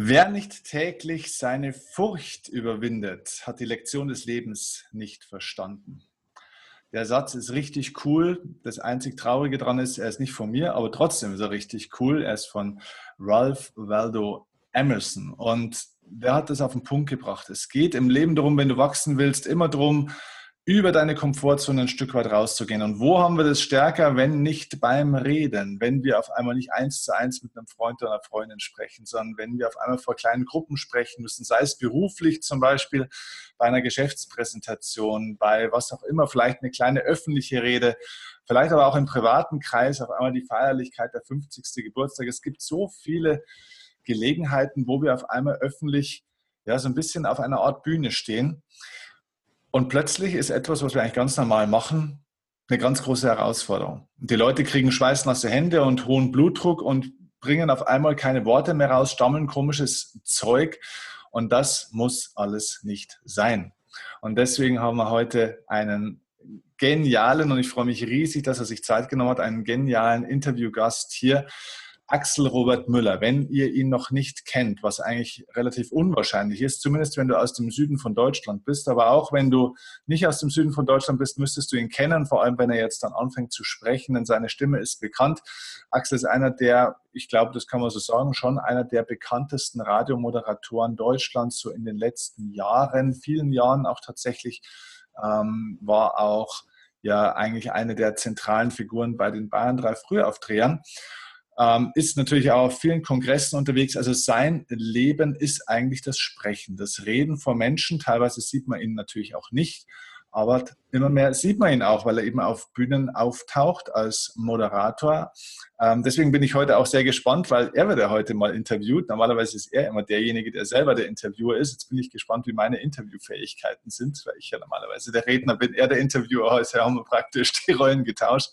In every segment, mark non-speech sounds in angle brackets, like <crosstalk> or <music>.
Wer nicht täglich seine Furcht überwindet, hat die Lektion des Lebens nicht verstanden. Der Satz ist richtig cool. Das einzig Traurige daran ist, er ist nicht von mir, aber trotzdem ist er richtig cool. Er ist von Ralph Waldo Emerson. Und der hat das auf den Punkt gebracht. Es geht im Leben darum, wenn du wachsen willst, immer darum, über deine Komfortzone ein Stück weit rauszugehen. Und wo haben wir das stärker, wenn nicht beim Reden? Wenn wir auf einmal nicht eins zu eins mit einem Freund oder einer Freundin sprechen, sondern wenn wir auf einmal vor kleinen Gruppen sprechen müssen, sei es beruflich zum Beispiel, bei einer Geschäftspräsentation, bei was auch immer, vielleicht eine kleine öffentliche Rede, vielleicht aber auch im privaten Kreis, auf einmal die Feierlichkeit der 50. Geburtstag. Es gibt so viele Gelegenheiten, wo wir auf einmal öffentlich ja, so ein bisschen auf einer Art Bühne stehen. Und plötzlich ist etwas, was wir eigentlich ganz normal machen, eine ganz große Herausforderung. Die Leute kriegen schweißnasse Hände und hohen Blutdruck und bringen auf einmal keine Worte mehr raus, stammeln komisches Zeug. Und das muss alles nicht sein. Und deswegen haben wir heute einen genialen, und ich freue mich riesig, dass er sich Zeit genommen hat, einen genialen Interviewgast hier, Axel Robert Müller, wenn ihr ihn noch nicht kennt, was eigentlich relativ unwahrscheinlich ist, zumindest wenn du aus dem Süden von Deutschland bist, aber auch wenn du nicht aus dem Süden von Deutschland bist, müsstest du ihn kennen, vor allem wenn er jetzt dann anfängt zu sprechen, denn seine Stimme ist bekannt. Axel ist einer der, ich glaube, das kann man so sagen, schon einer der bekanntesten Radiomoderatoren Deutschlands, so in den letzten Jahren, vielen Jahren auch tatsächlich, ähm, war auch ja eigentlich eine der zentralen Figuren bei den Bayern drei Frühaufdrehern ähm, ist natürlich auch auf vielen Kongressen unterwegs. Also sein Leben ist eigentlich das Sprechen, das Reden vor Menschen. Teilweise sieht man ihn natürlich auch nicht, aber immer mehr sieht man ihn auch, weil er eben auf Bühnen auftaucht als Moderator. Ähm, deswegen bin ich heute auch sehr gespannt, weil er wird ja heute mal interviewt. Normalerweise ist er immer derjenige, der selber der Interviewer ist. Jetzt bin ich gespannt, wie meine Interviewfähigkeiten sind, weil ich ja normalerweise der Redner bin, er der Interviewer. Heute haben wir praktisch die Rollen getauscht.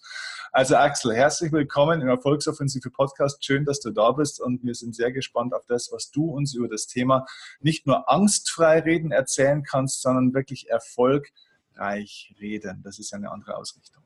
Also Axel, herzlich willkommen im Erfolgsoffensive Podcast. Schön, dass du da bist und wir sind sehr gespannt auf das, was du uns über das Thema nicht nur angstfrei reden erzählen kannst, sondern wirklich erfolgreich reden. Das ist eine andere Ausrichtung.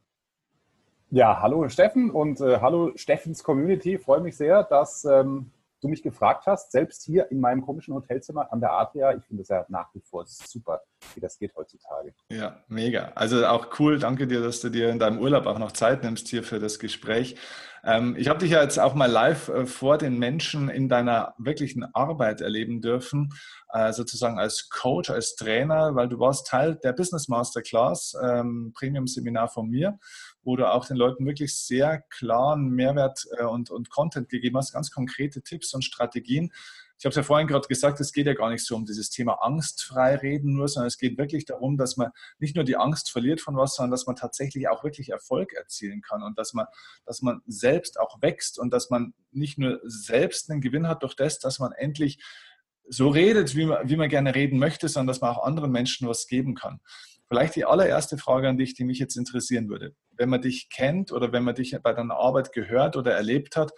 Ja, hallo Steffen und äh, hallo Steffens Community. Freue mich sehr, dass ähm, du mich gefragt hast, selbst hier in meinem komischen Hotelzimmer an der Adria. Ich finde es ja nach wie vor super, wie das geht heutzutage. Ja, mega. Also auch cool. Danke dir, dass du dir in deinem Urlaub auch noch Zeit nimmst hier für das Gespräch. Ähm, ich habe dich ja jetzt auch mal live äh, vor den Menschen in deiner wirklichen Arbeit erleben dürfen, äh, sozusagen als Coach, als Trainer, weil du warst Teil der Business Masterclass, ähm, Premium-Seminar von mir wo du auch den Leuten wirklich sehr klaren Mehrwert äh, und, und Content gegeben hast, ganz konkrete Tipps und Strategien. Ich habe es ja vorhin gerade gesagt, es geht ja gar nicht so um dieses Thema angstfrei reden nur, sondern es geht wirklich darum, dass man nicht nur die Angst verliert von was, sondern dass man tatsächlich auch wirklich Erfolg erzielen kann und dass man, dass man selbst auch wächst und dass man nicht nur selbst einen Gewinn hat durch das, dass man endlich so redet, wie man, wie man gerne reden möchte, sondern dass man auch anderen Menschen was geben kann. Vielleicht die allererste Frage an dich, die mich jetzt interessieren würde. Wenn man dich kennt oder wenn man dich bei deiner Arbeit gehört oder erlebt hat,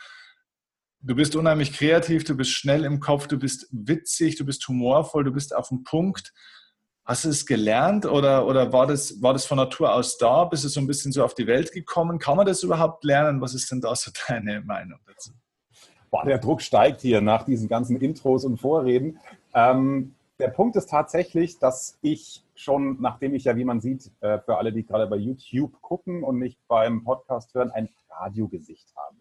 du bist unheimlich kreativ, du bist schnell im Kopf, du bist witzig, du bist humorvoll, du bist auf dem Punkt. Hast du es gelernt oder, oder war, das, war das von Natur aus da? Bist du so ein bisschen so auf die Welt gekommen? Kann man das überhaupt lernen? Was ist denn da so <laughs> deine Meinung dazu? Boah, der Druck steigt hier nach diesen ganzen Intros und Vorreden. Ähm, der Punkt ist tatsächlich, dass ich schon, nachdem ich ja, wie man sieht, äh, für alle, die gerade bei YouTube gucken und nicht beim Podcast hören, ein Radiogesicht habe.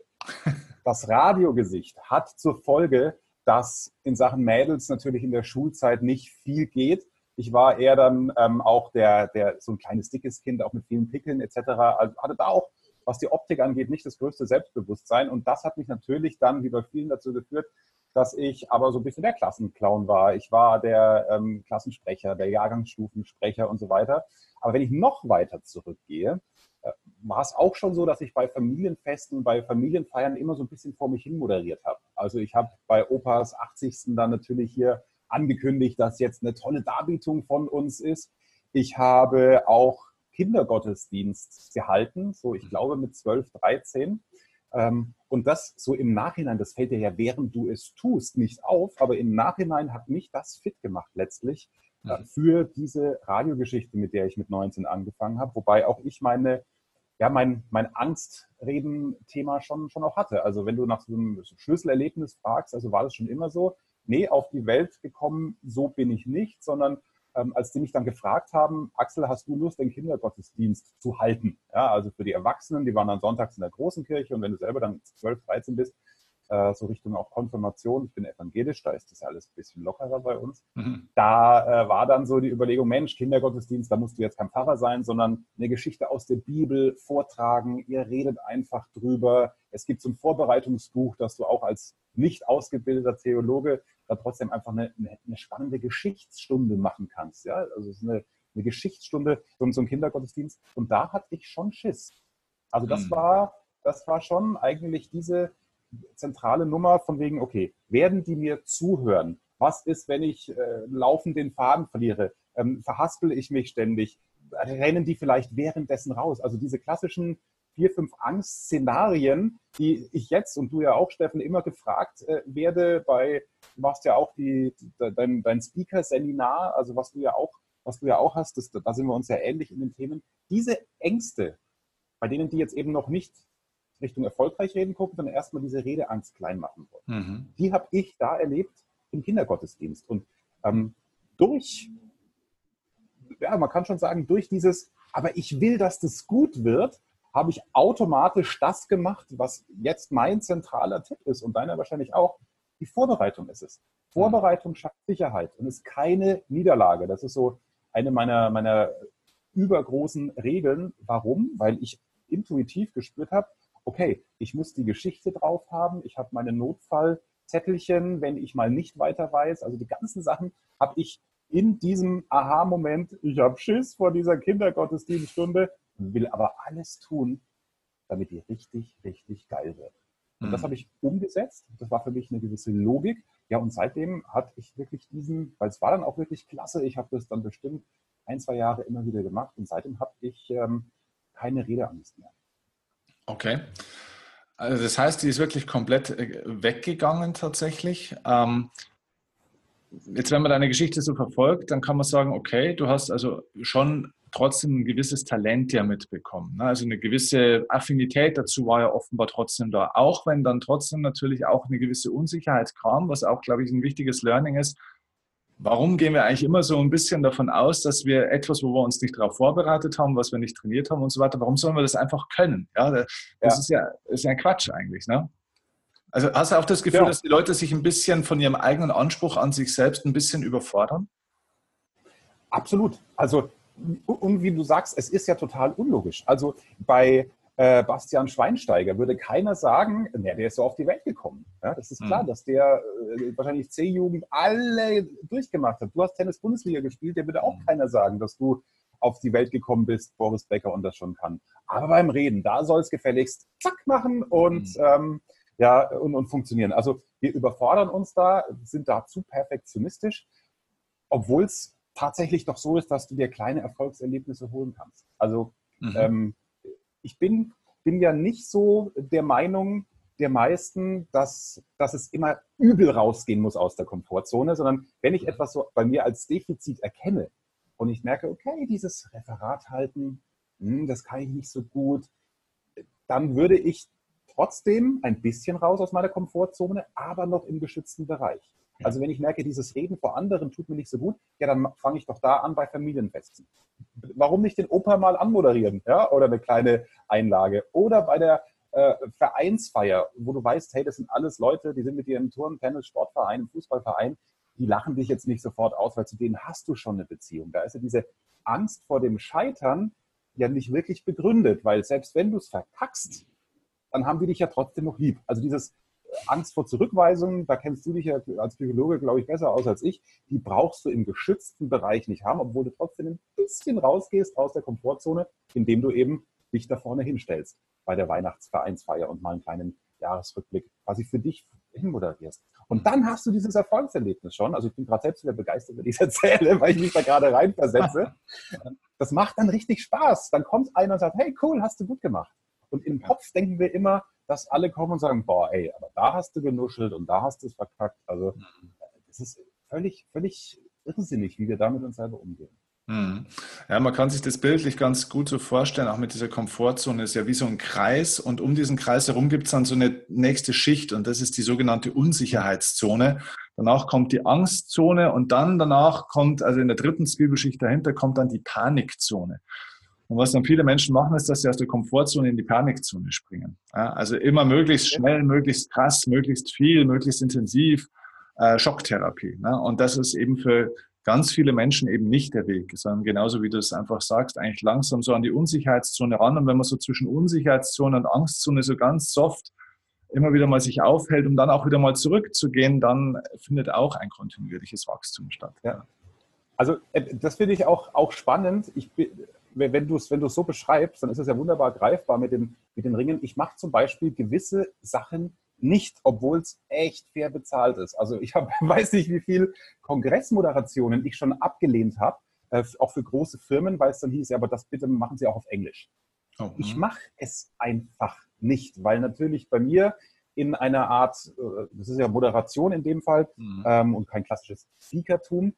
Das Radiogesicht hat zur Folge, dass in Sachen Mädels natürlich in der Schulzeit nicht viel geht. Ich war eher dann ähm, auch der, der so ein kleines dickes Kind, auch mit vielen Pickeln etc. Also hatte da auch, was die Optik angeht, nicht das größte Selbstbewusstsein. Und das hat mich natürlich dann, wie bei vielen, dazu geführt, dass ich aber so ein bisschen der Klassenclown war. Ich war der ähm, Klassensprecher, der Jahrgangsstufensprecher und so weiter. Aber wenn ich noch weiter zurückgehe, war es auch schon so, dass ich bei Familienfesten, bei Familienfeiern immer so ein bisschen vor mich hin moderiert habe. Also ich habe bei Opas 80. dann natürlich hier angekündigt, dass jetzt eine tolle Darbietung von uns ist. Ich habe auch Kindergottesdienst gehalten, so ich glaube mit 12, 13. Ähm, und das so im Nachhinein, das fällt dir ja während du es tust nicht auf, aber im Nachhinein hat mich das fit gemacht letztlich mhm. Für diese Radiogeschichte, mit der ich mit 19 angefangen habe, wobei auch ich meine, ja, mein, mein Angstreden-Thema schon, schon auch hatte. Also wenn du nach so einem Schlüsselerlebnis fragst, also war das schon immer so, nee, auf die Welt gekommen, so bin ich nicht, sondern ähm, als die mich dann gefragt haben, Axel, hast du Lust, den Kindergottesdienst zu halten? Ja, also für die Erwachsenen, die waren dann sonntags in der großen Kirche und wenn du selber dann 12, 13 bist, äh, so Richtung auch Konfirmation. Ich bin evangelisch, da ist das alles ein bisschen lockerer bei uns. Mhm. Da äh, war dann so die Überlegung, Mensch, Kindergottesdienst, da musst du jetzt kein Pfarrer sein, sondern eine Geschichte aus der Bibel vortragen. Ihr redet einfach drüber. Es gibt so ein Vorbereitungsbuch, dass du auch als nicht ausgebildeter Theologe da trotzdem einfach eine, eine, spannende Geschichtsstunde machen kannst. Ja? Also es ist eine, eine Geschichtsstunde, so, so ein Kindergottesdienst. Und da hatte ich schon Schiss. Also das mhm. war, das war schon eigentlich diese, zentrale Nummer von wegen, okay, werden die mir zuhören? Was ist, wenn ich äh, laufend den Faden verliere? Ähm, verhaspel ich mich ständig? Rennen die vielleicht währenddessen raus? Also diese klassischen vier, fünf Angstszenarien, die ich jetzt und du ja auch, Steffen, immer gefragt äh, werde bei, du machst ja auch die, dein, dein Speaker-Seminar, also was du ja auch, was du ja auch hast, das, da sind wir uns ja ähnlich in den Themen. Diese Ängste, bei denen die jetzt eben noch nicht Richtung erfolgreich reden gucken, sondern erstmal diese Redeangst klein machen wollen. Mhm. Die habe ich da erlebt im Kindergottesdienst. Und ähm, durch, ja, man kann schon sagen, durch dieses, aber ich will, dass das gut wird, habe ich automatisch das gemacht, was jetzt mein zentraler Tipp ist und deiner wahrscheinlich auch. Die Vorbereitung ist es. Vorbereitung schafft Sicherheit und ist keine Niederlage. Das ist so eine meiner, meiner übergroßen Regeln. Warum? Weil ich intuitiv gespürt habe, okay, ich muss die Geschichte drauf haben, ich habe meine Notfallzettelchen, wenn ich mal nicht weiter weiß. Also die ganzen Sachen habe ich in diesem Aha-Moment, ich habe Schiss vor dieser Kindergottesdienststunde, will aber alles tun, damit die richtig, richtig geil wird. Und mhm. das habe ich umgesetzt. Das war für mich eine gewisse Logik. Ja, und seitdem hatte ich wirklich diesen, weil es war dann auch wirklich klasse. Ich habe das dann bestimmt ein, zwei Jahre immer wieder gemacht und seitdem habe ich ähm, keine Redeangst mehr. Okay. Also das heißt, die ist wirklich komplett äh, weggegangen tatsächlich. Ähm, jetzt, wenn man deine Geschichte so verfolgt, dann kann man sagen, okay, du hast also schon trotzdem ein gewisses Talent ja mitbekommen. Ne? Also eine gewisse Affinität dazu war ja offenbar trotzdem da. Auch wenn dann trotzdem natürlich auch eine gewisse Unsicherheit kam, was auch, glaube ich, ein wichtiges Learning ist, Warum gehen wir eigentlich immer so ein bisschen davon aus, dass wir etwas, wo wir uns nicht darauf vorbereitet haben, was wir nicht trainiert haben und so weiter, warum sollen wir das einfach können? Ja, das ja. ist ja ist ja ein Quatsch eigentlich. Ne? Also hast du auch das Gefühl, ja. dass die Leute sich ein bisschen von ihrem eigenen Anspruch an sich selbst ein bisschen überfordern? Absolut. Also, und wie du sagst, es ist ja total unlogisch. Also bei äh, Bastian Schweinsteiger würde keiner sagen, na, der ist so auf die Welt gekommen. Ja, das ist klar, mhm. dass der äh, wahrscheinlich C-Jugend alle durchgemacht hat. Du hast Tennis-Bundesliga gespielt, der würde auch mhm. keiner sagen, dass du auf die Welt gekommen bist, Boris Becker und das schon kann. Aber beim Reden, da soll es gefälligst zack machen und, mhm. ähm, ja, und, und funktionieren. Also wir überfordern uns da, sind da zu perfektionistisch, obwohl es tatsächlich doch so ist, dass du dir kleine Erfolgserlebnisse holen kannst. Also mhm. ähm, ich bin, bin ja nicht so der Meinung der meisten, dass, dass es immer übel rausgehen muss aus der Komfortzone, sondern wenn ich etwas so bei mir als Defizit erkenne und ich merke, okay, dieses Referat halten, hm, das kann ich nicht so gut, dann würde ich trotzdem ein bisschen raus aus meiner Komfortzone, aber noch im geschützten Bereich. Also wenn ich merke, dieses Reden vor anderen tut mir nicht so gut, ja, dann fange ich doch da an bei Familienfesten. Warum nicht den Opa mal anmoderieren, ja, oder eine kleine Einlage? Oder bei der äh, Vereinsfeier, wo du weißt, hey, das sind alles Leute, die sind mit dir im Turn, Tennis, Sportverein, im Fußballverein, die lachen dich jetzt nicht sofort aus, weil zu denen hast du schon eine Beziehung. Da ist ja diese Angst vor dem Scheitern ja nicht wirklich begründet, weil selbst wenn du es verkackst, dann haben die dich ja trotzdem noch lieb. Also dieses Angst vor Zurückweisung, da kennst du dich ja als Psychologe, glaube ich, besser aus als ich, die brauchst du im geschützten Bereich nicht haben, obwohl du trotzdem ein bisschen rausgehst aus der Komfortzone, indem du eben dich da vorne hinstellst bei der Weihnachtsvereinsfeier und mal einen kleinen Jahresrückblick quasi für dich hinmoderierst. Und dann hast du dieses Erfolgserlebnis schon. Also ich bin gerade selbst wieder begeistert, wenn ich es erzähle, weil ich mich da gerade reinversetze. <laughs> Das macht dann richtig Spaß. Dann kommt einer und sagt, hey, cool, hast du gut gemacht. Und im Kopf denken wir immer, dass alle kommen und sagen, boah, ey, aber da hast du genuschelt und da hast du es verkackt. Also das ist völlig, völlig irrsinnig, wie wir damit uns selber umgehen. Mhm. Ja, man kann sich das bildlich ganz gut so vorstellen, auch mit dieser Komfortzone ist ja wie so ein Kreis und um diesen Kreis herum gibt es dann so eine nächste Schicht und das ist die sogenannte Unsicherheitszone. danach kommt die Angstzone und dann danach kommt, also in der dritten Zwiebelschicht dahinter, kommt dann die Panikzone. Und was dann viele Menschen machen, ist, dass sie aus der Komfortzone in die Panikzone springen. Ja, also immer möglichst schnell, möglichst krass, möglichst viel, möglichst intensiv, äh, Schocktherapie. Ne? Und das ist eben für ganz viele Menschen eben nicht der Weg, sondern genauso wie du es einfach sagst, eigentlich langsam so an die Unsicherheitszone ran. Und wenn man so zwischen Unsicherheitszone und Angstzone so ganz soft immer wieder mal sich aufhält, um dann auch wieder mal zurückzugehen, dann findet auch ein kontinuierliches Wachstum statt. Ja. Also äh, das finde ich auch, auch spannend. Ich, wenn du es wenn so beschreibst, dann ist es ja wunderbar greifbar mit, dem, mit den Ringen. Ich mache zum Beispiel gewisse Sachen nicht, obwohl es echt fair bezahlt ist. Also ich hab, <laughs> weiß nicht, wie viele Kongressmoderationen ich schon abgelehnt habe, äh, auch für große Firmen, weil es dann hieß, ja, aber das bitte machen Sie auch auf Englisch. Oh, ich mhm. mache es einfach nicht, weil natürlich bei mir in einer Art, äh, das ist ja Moderation in dem Fall mhm. ähm, und kein klassisches Speakertum,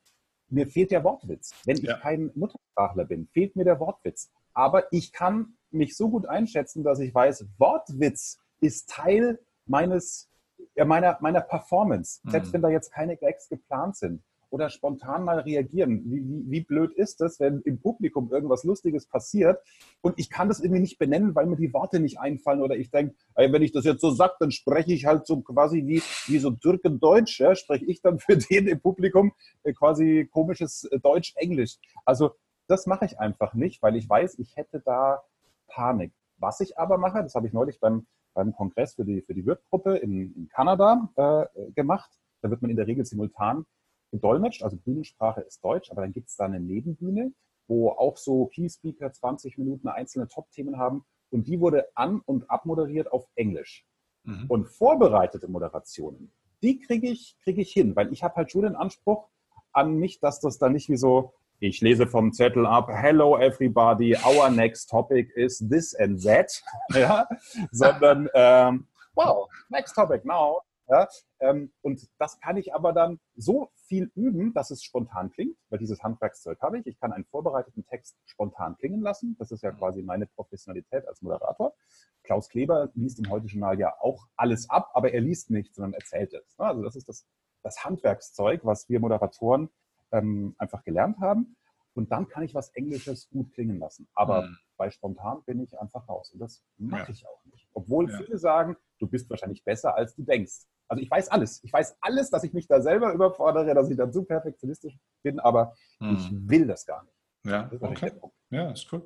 mir fehlt der Wortwitz. Wenn ja. ich kein Muttersprachler bin, fehlt mir der Wortwitz. Aber ich kann mich so gut einschätzen, dass ich weiß, Wortwitz ist Teil meines, ja, meiner, meiner Performance. Mhm. Selbst wenn da jetzt keine Gags geplant sind oder spontan mal reagieren. Wie, wie, wie, blöd ist das, wenn im Publikum irgendwas Lustiges passiert und ich kann das irgendwie nicht benennen, weil mir die Worte nicht einfallen oder ich denke, wenn ich das jetzt so sage, dann spreche ich halt so quasi wie, wie so Türken-Deutsch, ja, spreche ich dann <laughs> für den im Publikum äh, quasi komisches äh, Deutsch-Englisch. Also das mache ich einfach nicht, weil ich weiß, ich hätte da Panik. Was ich aber mache, das habe ich neulich beim, beim Kongress für die, für die Wirtgruppe in, in Kanada äh, gemacht. Da wird man in der Regel simultan gedolmetscht, also Bühnensprache ist Deutsch, aber dann gibt es da eine Nebenbühne, wo auch so Key-Speaker 20 Minuten einzelne Top-Themen haben und die wurde an- und abmoderiert auf Englisch. Mhm. Und vorbereitete Moderationen, die kriege ich, krieg ich hin, weil ich habe halt schon den Anspruch an mich, dass das dann nicht wie so, ich lese vom Zettel ab, hello everybody, our next topic is this and that, <laughs> ja? sondern ähm, wow, next topic now, ja? Ähm, und das kann ich aber dann so viel üben, dass es spontan klingt, weil dieses Handwerkszeug habe ich. Ich kann einen vorbereiteten Text spontan klingen lassen. Das ist ja quasi meine Professionalität als Moderator. Klaus Kleber liest im Heute-Journal ja auch alles ab, aber er liest nicht, sondern erzählt es. Also das ist das, das Handwerkszeug, was wir Moderatoren ähm, einfach gelernt haben. Und dann kann ich was Englisches gut klingen lassen. Aber mhm. bei spontan bin ich einfach raus. Und das mache ja. ich auch nicht. Obwohl ja. viele sagen, du bist wahrscheinlich besser, als du denkst. Also ich weiß alles. Ich weiß alles, dass ich mich da selber überfordere, dass ich dann zu perfektionistisch bin, aber mhm. ich will das gar nicht. Ja, okay. Ja, ist gut.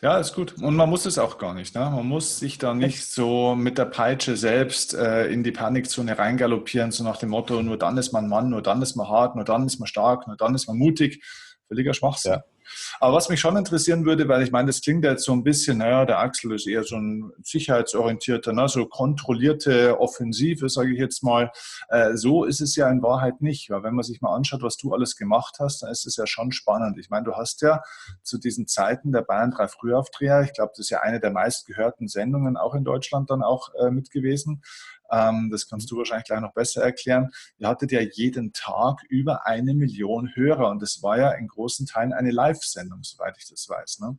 Ja, ist gut. Und man muss es auch gar nicht. Ne? Man muss sich da nicht so mit der Peitsche selbst äh, in die Panikzone reingaloppieren, so nach dem Motto, nur dann ist man Mann, nur dann ist man hart, nur dann ist man stark, nur dann ist man mutig. Völliger Schwachsinn. Ja. Aber was mich schon interessieren würde, weil ich meine, das klingt jetzt so ein bisschen, naja, der Axel ist eher so ein sicherheitsorientierter, ne, so kontrollierte Offensive, sage ich jetzt mal. Äh, so ist es ja in Wahrheit nicht, weil wenn man sich mal anschaut, was du alles gemacht hast, dann ist es ja schon spannend. Ich meine, du hast ja zu diesen Zeiten der Bayern 3 Frühaufdreher, ich glaube, das ist ja eine der meistgehörten Sendungen auch in Deutschland dann auch äh, mit gewesen, das kannst du wahrscheinlich gleich noch besser erklären. Ihr hattet ja jeden Tag über eine Million Hörer und das war ja in großen Teilen eine Live-Sendung, soweit ich das weiß. Ne?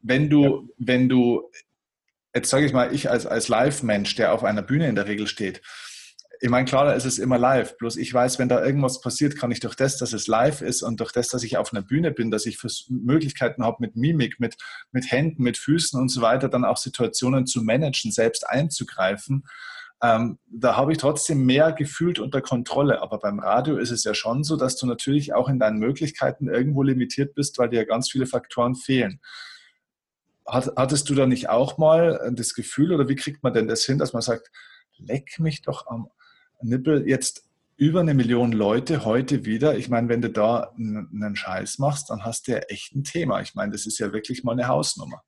Wenn du, ja. wenn du, jetzt sage ich mal, ich als, als Live-Mensch, der auf einer Bühne in der Regel steht, ich meine, klar, da ist es immer live. Bloß ich weiß, wenn da irgendwas passiert, kann ich durch das, dass es live ist und durch das, dass ich auf einer Bühne bin, dass ich Möglichkeiten habe mit Mimik, mit, mit Händen, mit Füßen und so weiter, dann auch Situationen zu managen, selbst einzugreifen, ähm, da habe ich trotzdem mehr gefühlt unter Kontrolle. Aber beim Radio ist es ja schon so, dass du natürlich auch in deinen Möglichkeiten irgendwo limitiert bist, weil dir ja ganz viele Faktoren fehlen. Hat, hattest du da nicht auch mal das Gefühl oder wie kriegt man denn das hin, dass man sagt, leck mich doch am Nippel jetzt über eine Million Leute heute wieder. Ich meine, wenn du da einen Scheiß machst, dann hast du ja echt ein Thema. Ich meine, das ist ja wirklich mal eine Hausnummer.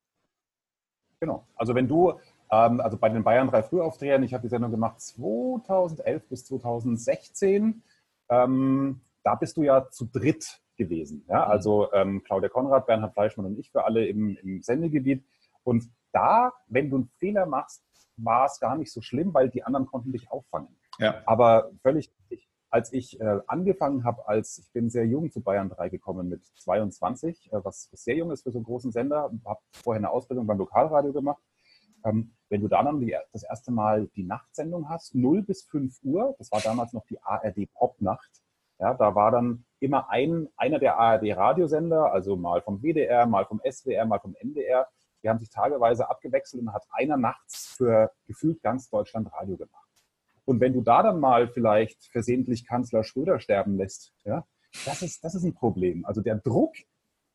Genau. Also wenn du also bei den Bayern drei Frühaufdrehern, ich habe die Sendung gemacht 2011 bis 2016. Ähm, da bist du ja zu dritt gewesen. Ja? Mhm. Also ähm, Claudia Konrad, Bernhard Fleischmann und ich für alle im, im Sendegebiet. Und da, wenn du einen Fehler machst, war es gar nicht so schlimm, weil die anderen konnten dich auffangen. Ja. Aber völlig richtig. Als ich äh, angefangen habe, als ich bin sehr jung zu Bayern 3 gekommen mit 22, äh, was sehr jung ist für so einen großen Sender, habe vorher eine Ausbildung beim Lokalradio gemacht Ähm, wenn du dann das erste Mal die Nachtsendung hast, 0 bis 5 Uhr, das war damals noch die ARD Popnacht, ja, da war dann immer ein, einer der ARD-Radiosender, also mal vom WDR, mal vom SWR, mal vom NDR, die haben sich tageweise abgewechselt und hat einer nachts für gefühlt ganz Deutschland Radio gemacht. Und wenn du da dann mal vielleicht versehentlich Kanzler Schröder sterben lässt, ja, das ist, das ist ein Problem. Also der Druck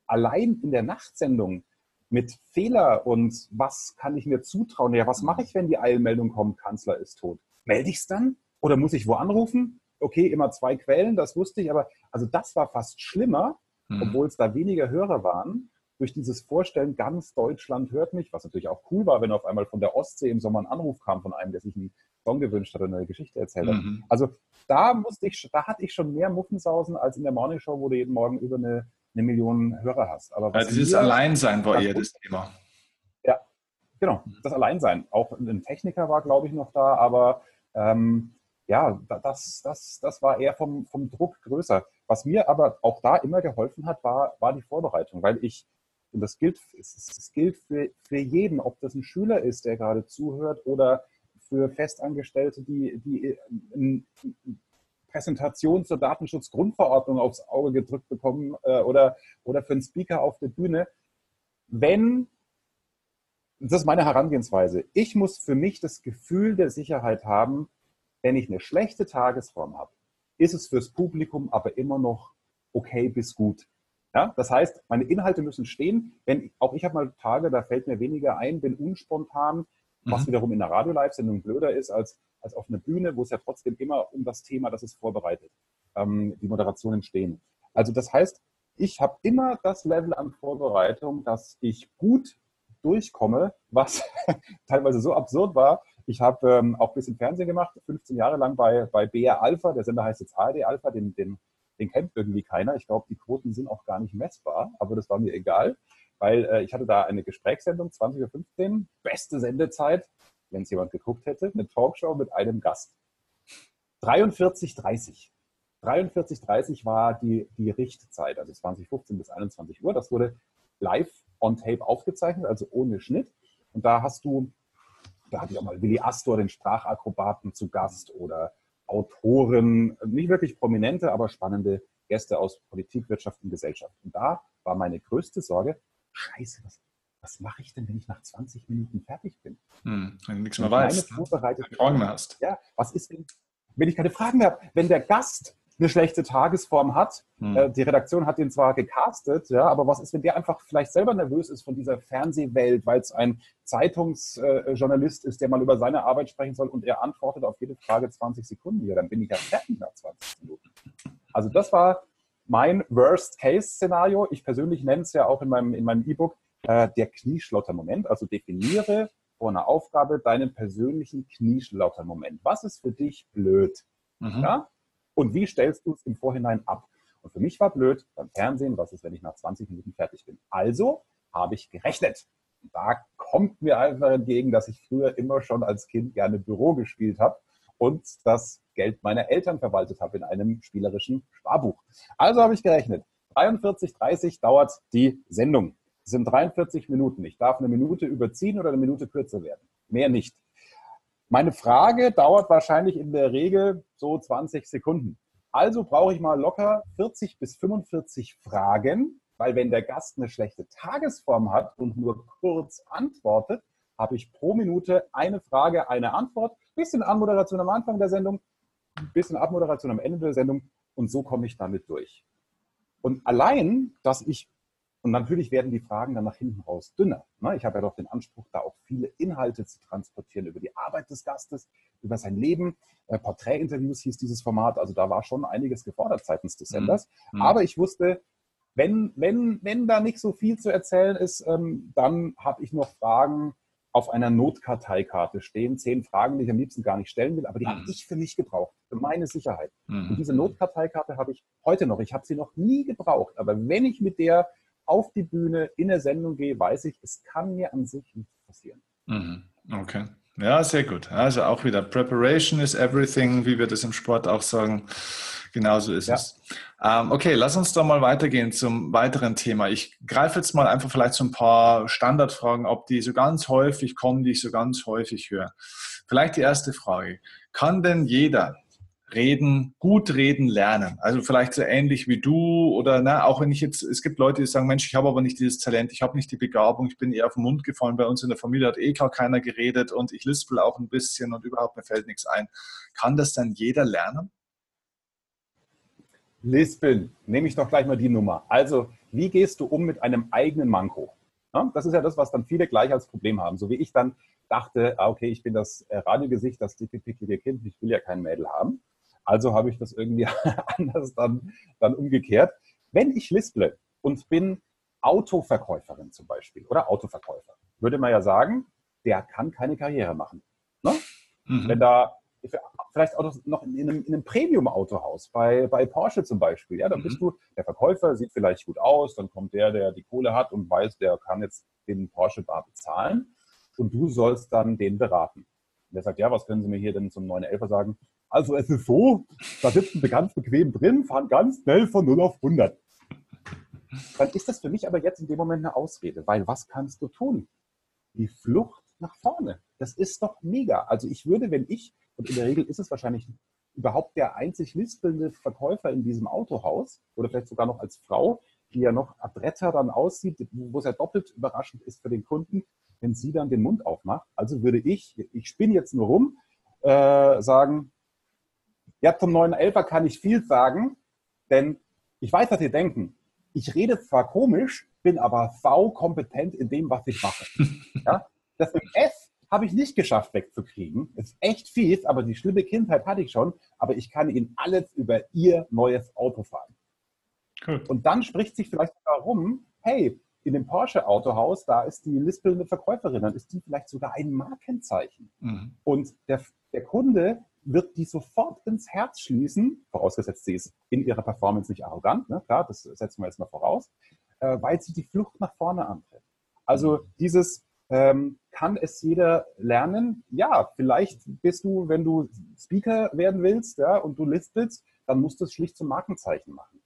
allein in der Nachtsendung mit Fehler und was kann ich mir zutrauen? Ja, was mache ich, wenn die Eilmeldung kommt, Kanzler ist tot? Melde ich es dann? Oder muss ich wo anrufen? Okay, immer zwei Quellen, das wusste ich, aber also das war fast schlimmer, mhm. obwohl es da weniger Hörer waren. Durch dieses Vorstellen, ganz Deutschland hört mich, was natürlich auch cool war, wenn auf einmal von der Ostsee im Sommer ein Anruf kam von einem, der sich einen Song gewünscht hat oder eine Geschichte erzählt hat. Mhm. Also da musste ich, da hatte ich schon mehr Muffensausen als in der Morningshow, wo du jeden Morgen über eine eine Million Hörer hast. Aber ja, dieses Alleinsein war eher das Thema. Ja, genau, das Alleinsein. Auch ein Techniker war, glaube ich, noch da, aber ähm, ja, das, das, das war eher vom, vom Druck größer. Was mir aber auch da immer geholfen hat, war, war die Vorbereitung, weil ich, und das gilt, es, gilt für, für jeden, ob das ein Schüler ist, der gerade zuhört oder für Festangestellte, die, die ein, Präsentation zur Datenschutzgrundverordnung aufs Auge gedrückt bekommen äh, oder, oder für einen Speaker auf der Bühne. Wenn, das ist meine Herangehensweise, ich muss für mich das Gefühl der Sicherheit haben, wenn ich eine schlechte Tagesform habe, ist es fürs Publikum aber immer noch okay bis gut. Ja, das heißt, meine Inhalte müssen stehen. Wenn, auch ich habe mal Tage, da fällt mir weniger ein, bin unspontan, was mhm. wiederum in einer Radio-Live-Sendung blöder ist als, als auf einer Bühne, wo es ja trotzdem immer um das Thema, das ist vorbereitet, ähm, die Moderationen stehen. Also das heißt, ich habe immer das Level an Vorbereitung, dass ich gut durchkomme, was <laughs> teilweise so absurd war. Ich habe ähm, auch ein bisschen Fernsehen gemacht, 15 Jahre lang bei, bei BR Alpha, der Sender heißt jetzt ARD Alpha, den, den, den kennt irgendwie keiner. Ich glaube, die Quoten sind auch gar nicht messbar, aber das war mir egal weil äh, ich hatte da eine Gesprächssendung, 20.15 Uhr, beste Sendezeit, wenn es jemand geguckt hätte, eine Talkshow mit einem Gast. 43.30 43.30 war die, die Richtzeit, also 2015 bis 21 Uhr. Das wurde live on tape aufgezeichnet, also ohne Schnitt. Und da hast du, da hatte ich auch mal Willi Astor, den Sprachakrobaten, zu Gast oder Autoren, nicht wirklich prominente, aber spannende Gäste aus Politik, Wirtschaft und Gesellschaft. Und da war meine größte Sorge, scheiße, was, was mache ich denn, wenn ich nach 20 Minuten fertig bin? Hm, wenn du nichts mehr weißt. Ne? Fragen mehr hast. Ja, was ist, wenn, wenn ich keine Fragen mehr habe? Wenn der Gast eine schlechte Tagesform hat, hm. äh, die Redaktion hat den zwar gecastet, ja, aber was ist, wenn der einfach vielleicht selber nervös ist von dieser Fernsehwelt, weil es ein Zeitungsjournalist äh, ist, der mal über seine Arbeit sprechen soll und er antwortet auf jede Frage 20 Sekunden. Ja, dann bin ich ja fertig nach 20 Minuten. Also das war mein Worst-Case-Szenario, ich persönlich nenne es ja auch in meinem in meinem E-Book, äh, der Knieschlotter-Moment. Also definiere vor einer Aufgabe deinen persönlichen Knieschlotter-Moment. Was ist für dich blöd? Mhm. Ja? Und wie stellst du es im Vorhinein ab? Und für mich war blöd beim Fernsehen, was ist, wenn ich nach 20 Minuten fertig bin? Also habe ich gerechnet. Da kommt mir einfach entgegen, dass ich früher immer schon als Kind gerne Büro gespielt habe und das Geld meiner Eltern verwaltet habe in einem spielerischen Sparbuch. Also habe ich gerechnet. 43,30 dauert die Sendung. Es sind 43 Minuten. Ich darf eine Minute überziehen oder eine Minute kürzer werden. Mehr nicht. Meine Frage dauert wahrscheinlich in der Regel so 20 Sekunden. Also brauche ich mal locker 40 bis 45 Fragen, weil wenn der Gast eine schlechte Tagesform hat und nur kurz antwortet, habe ich pro Minute eine Frage, eine Antwort, bisschen Anmoderation am Anfang der Sendung, bisschen Abmoderation am Ende der Sendung und so komme ich damit durch. Und allein, dass ich, und natürlich werden die Fragen dann nach hinten raus dünner. Ne? Ich habe ja doch den Anspruch, da auch viele Inhalte zu transportieren über die Arbeit des Gastes, über sein Leben. Äh, Porträtinterviews hieß dieses Format, also da war schon einiges gefordert seitens des mhm. Senders. Mhm. Aber ich wusste, wenn, wenn, wenn da nicht so viel zu erzählen ist, ähm, dann habe ich noch Fragen, auf einer Notkarteikarte stehen, zehn Fragen, die ich am liebsten gar nicht stellen will, aber die mhm. habe ich für mich gebraucht, für meine Sicherheit. Mhm. Und diese Notkarteikarte habe ich heute noch. Ich habe sie noch nie gebraucht, aber wenn ich mit der auf die Bühne in der Sendung gehe, weiß ich, es kann mir an sich nichts passieren. Mhm. Okay. Ja, sehr gut. Also auch wieder Preparation is everything, wie wir das im Sport auch sagen. Genau so ist ja. es. Ähm, okay, lass uns doch mal weitergehen zum weiteren Thema. Ich greife jetzt mal einfach vielleicht so ein paar Standardfragen ab, die so ganz häufig kommen, die ich so ganz häufig höre. Vielleicht die erste Frage. Kann denn jeder reden, gut reden lernen. Also vielleicht so ähnlich wie du oder ne, auch wenn ich jetzt, es gibt Leute, die sagen, Mensch, ich habe aber nicht dieses Talent, ich habe nicht die Begabung, ich bin eher auf den Mund gefallen, bei uns in der Familie hat eh gar keiner geredet und ich lispel auch ein bisschen und überhaupt mir fällt nichts ein. Kann das dann jeder lernen? Lispeln, nehme ich doch gleich mal die Nummer. Also, wie gehst du um mit einem eigenen Manko? Ja, das ist ja das, was dann viele gleich als Problem haben. So wie ich dann dachte, ah, okay, ich bin das äh, Radiogesicht, das dicke, picklige Kind, ich will ja kein Mädel haben. Also habe ich das irgendwie <laughs> anders dann, dann umgekehrt. Wenn ich lisple und bin Autoverkäuferin zum Beispiel oder Autoverkäufer, würde man ja sagen, der kann keine Karriere machen. Ne? Mhm. Wenn da vielleicht auch noch in einem, in einem Premium-Autohaus, bei, bei Porsche zum Beispiel, ja, dann mhm. bist du, der Verkäufer sieht vielleicht gut aus, dann kommt der, der die Kohle hat und weiß, der kann jetzt den Porsche bar bezahlen und du sollst dann den beraten. Und der sagt, ja, was können Sie mir hier denn zum 911er sagen? Also es ist so, da sitzen wir ganz bequem drin, fahren ganz schnell von 0 auf 100. Dann ist das für mich aber jetzt in dem Moment eine Ausrede, weil was kannst du tun? Die Flucht nach vorne. Das ist doch mega. Also ich würde, wenn ich, und in der Regel ist es wahrscheinlich überhaupt der einzig lispelnde Verkäufer in diesem Autohaus oder vielleicht sogar noch als Frau, die ja noch adretter dann aussieht, wo es ja doppelt überraschend ist für den Kunden, wenn sie dann den Mund aufmacht. Also würde ich, ich spinne jetzt nur rum, äh, sagen, ja, zum 911er kann ich viel sagen, denn ich weiß, was ihr denken. Ich rede zwar komisch, bin aber sau kompetent in dem, was ich mache. <laughs> Ja? Das mit F habe ich nicht geschafft wegzukriegen. Ist echt fies, aber die schlimme Kindheit hatte ich schon. Aber ich kann Ihnen alles über Ihr neues Auto fahren. Cool. Und dann spricht sich vielleicht darum, hey, in dem Porsche-Autohaus, da ist die lispelnde Verkäuferin, dann ist die vielleicht sogar ein Markenzeichen. Mhm. Und der, der Kunde wird die sofort ins Herz schließen, vorausgesetzt sie ist in ihrer Performance nicht arrogant, ne? klar, das setzen wir jetzt mal voraus, äh, weil sie die Flucht nach vorne antritt. Also dieses, ähm, kann es jeder lernen? Ja, vielleicht bist du, wenn du Speaker werden willst ja, und du listest, dann musst du es schlicht zum Markenzeichen machen.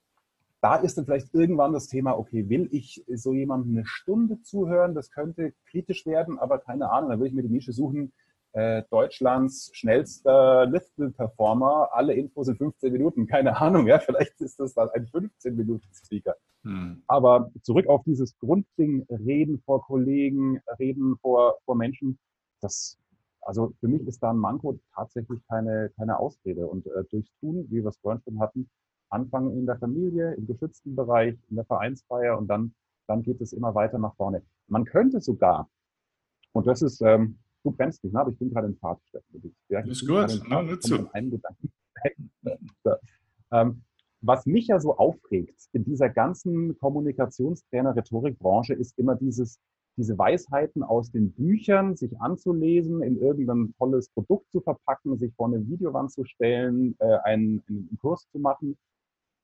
Da ist dann vielleicht irgendwann das Thema, okay, will ich so jemandem eine Stunde zuhören? Das könnte kritisch werden, aber keine Ahnung, dann würde ich mir die Nische suchen, äh, Deutschlands schnellster Liftbill-Performer. Alle Infos in 15 Minuten. Keine Ahnung, ja, vielleicht ist das dann ein 15-Minuten-Speaker. Hm. Aber zurück auf dieses Grundding, reden vor Kollegen, reden vor, vor Menschen, das, also für mich ist da ein Manko tatsächlich keine, keine Ausrede. Und äh, durchs Tun, wie wir es vorhin schon hatten, anfangen in der Familie, im geschützten Bereich, in der Vereinsfeier und dann, dann geht es immer weiter nach vorne. Man könnte sogar, und das ist, ähm, du brennst nicht, ne? aber ich bin gerade in Fahrt, Steffen. Ja, ist gut, ne, nicht <laughs> so. ähm, was mich ja so aufregt in dieser ganzen Kommunikationstrainer-Rhetorikbranche ist immer dieses, diese Weisheiten aus den Büchern, sich anzulesen, in irgendein tolles Produkt zu verpacken, sich vor eine Videowand zu stellen, äh, einen, einen Kurs zu machen,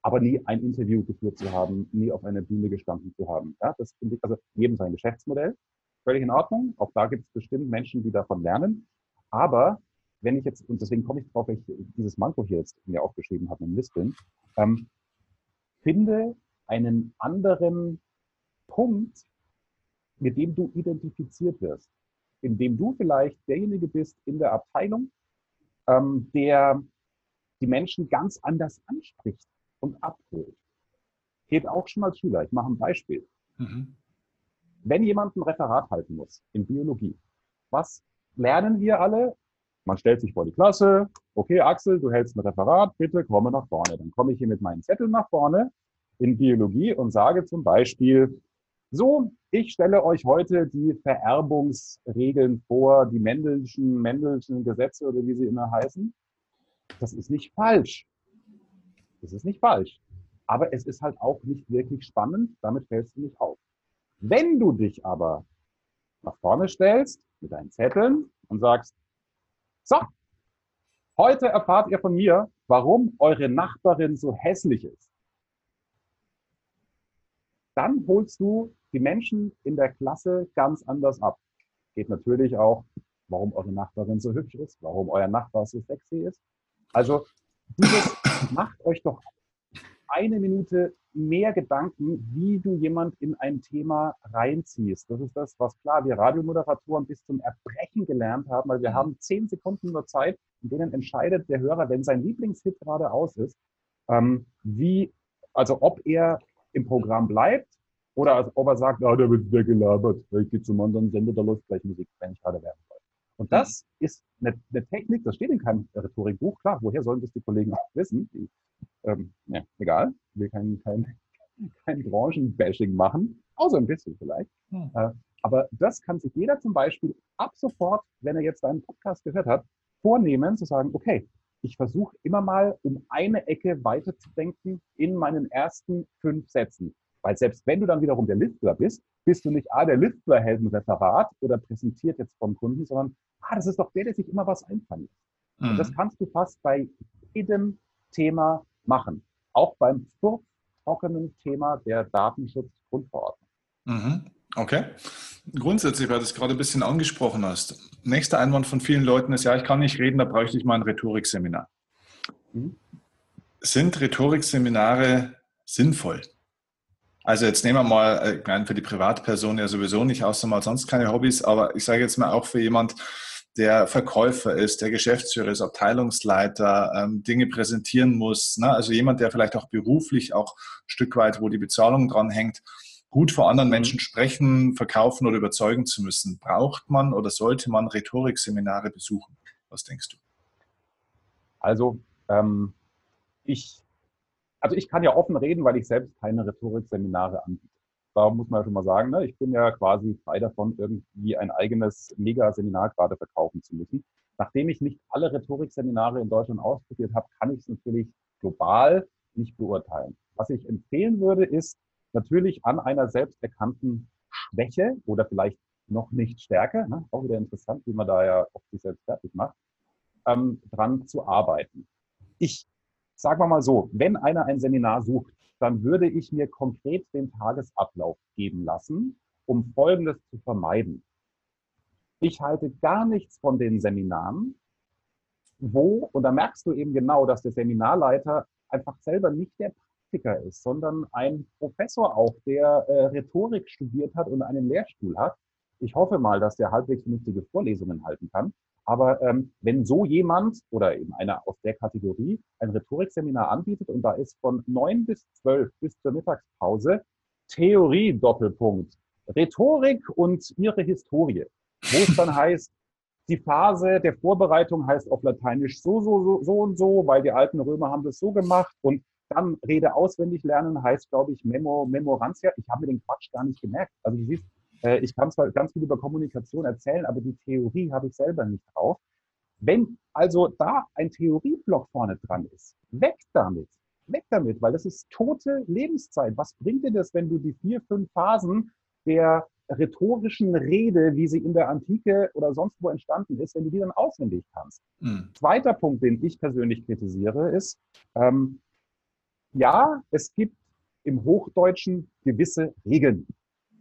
aber nie ein Interview geführt zu haben, nie auf einer Bühne gestanden zu haben. Ja, das finde ich, also jedem sein Geschäftsmodell völlig in Ordnung. Auch da gibt es bestimmt Menschen, die davon lernen. Aber wenn ich jetzt, und deswegen komme ich drauf, weil ich dieses Manko hier jetzt mir aufgeschrieben habe im Lispeln, ähm, finde einen anderen Punkt, mit dem du identifiziert wirst, in dem du vielleicht derjenige bist in der Abteilung, ähm, der die Menschen ganz anders anspricht und abholt. Geht auch schon als Schüler. Ich mache ein Beispiel. Mhm. Wenn jemand ein Referat halten muss in Biologie, was lernen wir alle? Man stellt sich vor die Klasse, okay, Axel, du hältst ein Referat, bitte komme nach vorne. Dann komme ich hier mit meinen Zetteln nach vorne in Biologie und sage zum Beispiel, so, ich stelle euch heute die Vererbungsregeln vor, die Mendelschen, Mendelschen Gesetze oder wie sie immer heißen. Das ist nicht falsch. Das ist nicht falsch. Aber es ist halt auch nicht wirklich spannend, damit fällst du nicht auf. Wenn du dich aber nach vorne stellst mit deinen Zetteln und sagst, so, heute erfahrt ihr von mir, warum eure Nachbarin so hässlich ist. Dann holst du die Menschen in der Klasse ganz anders ab. Geht natürlich auch, warum eure Nachbarin so hübsch ist, warum euer Nachbar so sexy ist. Also dieses, macht euch doch eine Minute mehr Gedanken, wie du jemand in ein Thema reinziehst. Das ist das, was klar wir Radiomoderatoren bis zum Erbrechen gelernt haben, weil wir mhm. haben zehn Sekunden nur Zeit, in denen entscheidet der Hörer, wenn sein Lieblingshit gerade aus ist, ähm, wie, also ob er im Programm bleibt oder ob er sagt, ah, der wird wieder gelabert, ich gehe zum anderen Sender, da läuft gleich Musik, wenn ich gerade werden soll. Und das ist eine, eine, Technik, das steht in keinem Rhetorikbuch, klar, woher sollen das die Kollegen auch wissen? Die, ähm, ja, egal, ich will kein, kein, <laughs> kein Branchenbashing machen, außer ein bisschen vielleicht. Hm. Äh, aber das kann sich jeder zum Beispiel ab sofort, wenn er jetzt einen Podcast gehört hat, vornehmen, zu sagen, okay, ich versuche immer mal um eine Ecke weiterzudenken in meinen ersten fünf Sätzen. Weil selbst wenn du dann wiederum der Liftler bist, bist du nicht, ah, der Liftler hält ein Referat oder präsentiert jetzt vom Kunden, sondern, ah, das ist doch der, der sich immer was einfängt. Mhm. Und das kannst du fast bei jedem Thema machen. Auch beim trockenen Thema der Datenschutzgrundverordnung. Mhm. Okay. Grundsätzlich, weil du es gerade ein bisschen angesprochen hast. Nächster Einwand von vielen Leuten ist, ja, ich kann nicht reden, da bräuchte ich mal ein Rhetorikseminar. Mhm. Sind Rhetorikseminare sinnvoll? Also jetzt nehmen wir mal, äh, ich meine, für die Privatperson ja sowieso nicht, außer mal sonst keine Hobbys, aber ich sage jetzt mal auch für jemand, der Verkäufer ist, der Geschäftsführer ist, Abteilungsleiter, ähm, Dinge präsentieren muss, ne? also jemand, der vielleicht auch beruflich auch ein Stück weit, wo die Bezahlung dran hängt, gut vor anderen mhm. Menschen sprechen, verkaufen oder überzeugen zu müssen. Braucht man oder sollte man Rhetorikseminare besuchen? Was denkst du? Also ähm, ich, also ich kann ja offen reden, weil ich selbst keine Rhetorikseminare anbiete. Da muss man ja schon mal sagen, ne? ich bin ja quasi frei davon, irgendwie ein eigenes Mega-Seminar gerade verkaufen zu müssen. Nachdem ich nicht alle Rhetorikseminare in Deutschland ausprobiert habe, kann ich es natürlich global nicht beurteilen. Was ich empfehlen würde, ist, natürlich an einer selbst erkannten Schwäche oder vielleicht noch nicht Stärke, ne? auch wieder interessant, wie man da ja auf sich selbst fertig macht, ähm, dran zu arbeiten. Ich sage mal so, wenn einer ein Seminar sucht, dann würde ich mir konkret den Tagesablauf geben lassen, um Folgendes zu vermeiden. Ich halte gar nichts von den Seminaren, wo, und da merkst du eben genau, dass der Seminarleiter einfach selber nicht der Praktiker ist, sondern ein Professor auch, der äh, Rhetorik studiert hat und einen Lehrstuhl hat. Ich hoffe mal, dass der halbwegs vernünftige Vorlesungen halten kann. Aber ähm, wenn so jemand oder eben einer aus der Kategorie ein Rhetorikseminar anbietet und da ist von neun bis zwölf bis zur Mittagspause Theorie Doppelpunkt, Rhetorik und ihre Historie, wo es dann <laughs> heißt, die Phase der Vorbereitung heißt auf Lateinisch so, so, so, so und so, weil die alten Römer haben das so gemacht und dann Rede auswendig lernen heißt, glaube ich, Memo, Memorantia. Ich habe mir den Quatsch gar nicht gemerkt. Also du siehst, äh, ich kann zwar ganz viel über Kommunikation erzählen, aber die Theorie habe ich selber nicht drauf. Wenn also da ein Theorieblock vorne dran ist, weg damit. Weg damit, weil das ist tote Lebenszeit. Was bringt dir das, wenn du die vier, fünf Phasen der rhetorischen Rede, wie sie in der Antike oder sonst wo entstanden ist, wenn du die dann auswendig kannst? Mhm. Zweiter Punkt, den ich persönlich kritisiere, ist, ähm, ja, es gibt im Hochdeutschen gewisse Regeln.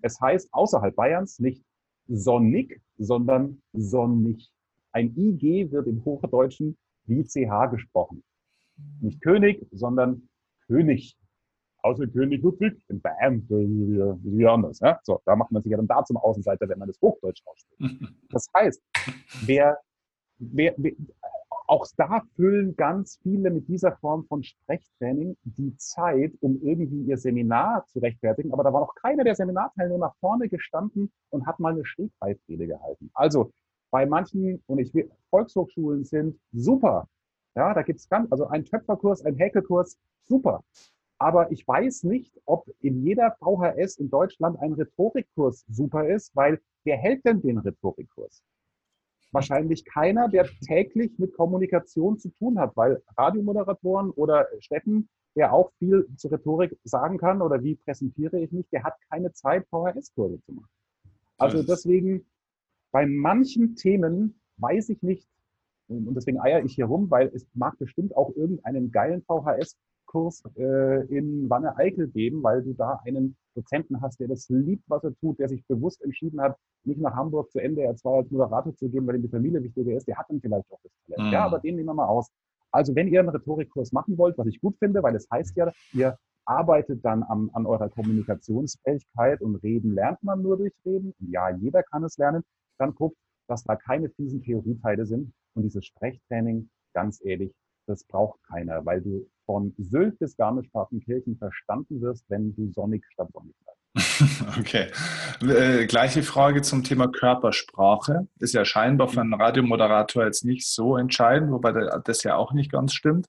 Es heißt außerhalb Bayerns nicht sonnig, sondern sonnig. Ein IG wird im Hochdeutschen wie CH gesprochen. Nicht König, sondern König. Außer König Ludwig in Bayern, das ist wieder, wieder anders. Ja? So, da macht man sich ja dann da zum Außenseiter, wenn man das Hochdeutsch ausspricht. <laughs> Das heißt, wer, wer, wer auch da füllen ganz viele mit dieser Form von Sprechtraining die Zeit, um irgendwie ihr Seminar zu rechtfertigen. Aber da war noch keiner der Seminarteilnehmer vorne gestanden und hat mal eine Stegreifrede gehalten. Also bei manchen, und ich will, Volkshochschulen sind super. Ja, da gibt's ganz, also ein Töpferkurs, ein Häkelkurs, super. Aber ich weiß nicht, ob in jeder VHS in Deutschland ein Rhetorikkurs super ist, weil wer hält denn den Rhetorikkurs? Wahrscheinlich keiner, der täglich mit Kommunikation zu tun hat, weil Radiomoderatoren oder Steffen, der auch viel zur Rhetorik sagen kann oder wie präsentiere ich mich, der hat keine Zeit, VHS-Kurse zu machen. Also deswegen, bei manchen Themen weiß ich nicht, und deswegen eier ich hier rum, weil es mag bestimmt auch irgendeinen geilen VHS Kurs äh, in Wanne-Eickel geben, weil du da einen Dozenten hast, der das liebt, was er tut, der sich bewusst entschieden hat, nicht nach Hamburg zu NDR 2 als Moderator zu gehen, weil ihm die Familie wichtiger ist. Der hat dann vielleicht auch das Talent. Mhm. Ja, aber den nehmen wir mal aus. Also wenn ihr einen Rhetorikkurs machen wollt, was ich gut finde, weil es heißt ja, ihr arbeitet dann an, an eurer Kommunikationsfähigkeit und reden lernt man nur durch Reden. Ja, jeder kann es lernen. Dann guckt, dass da keine fiesen Theorieteile sind. Und dieses Sprechtraining, ganz ehrlich, das braucht keiner, weil du von Sylt bis Garmisch-Partenkirchen verstanden wirst, wenn du sonnig statt sonnig bleibst. <laughs> Okay. Äh, gleiche Frage zum Thema Körpersprache. Ist ja scheinbar für einen Radiomoderator jetzt nicht so entscheidend, wobei das ja auch nicht ganz stimmt.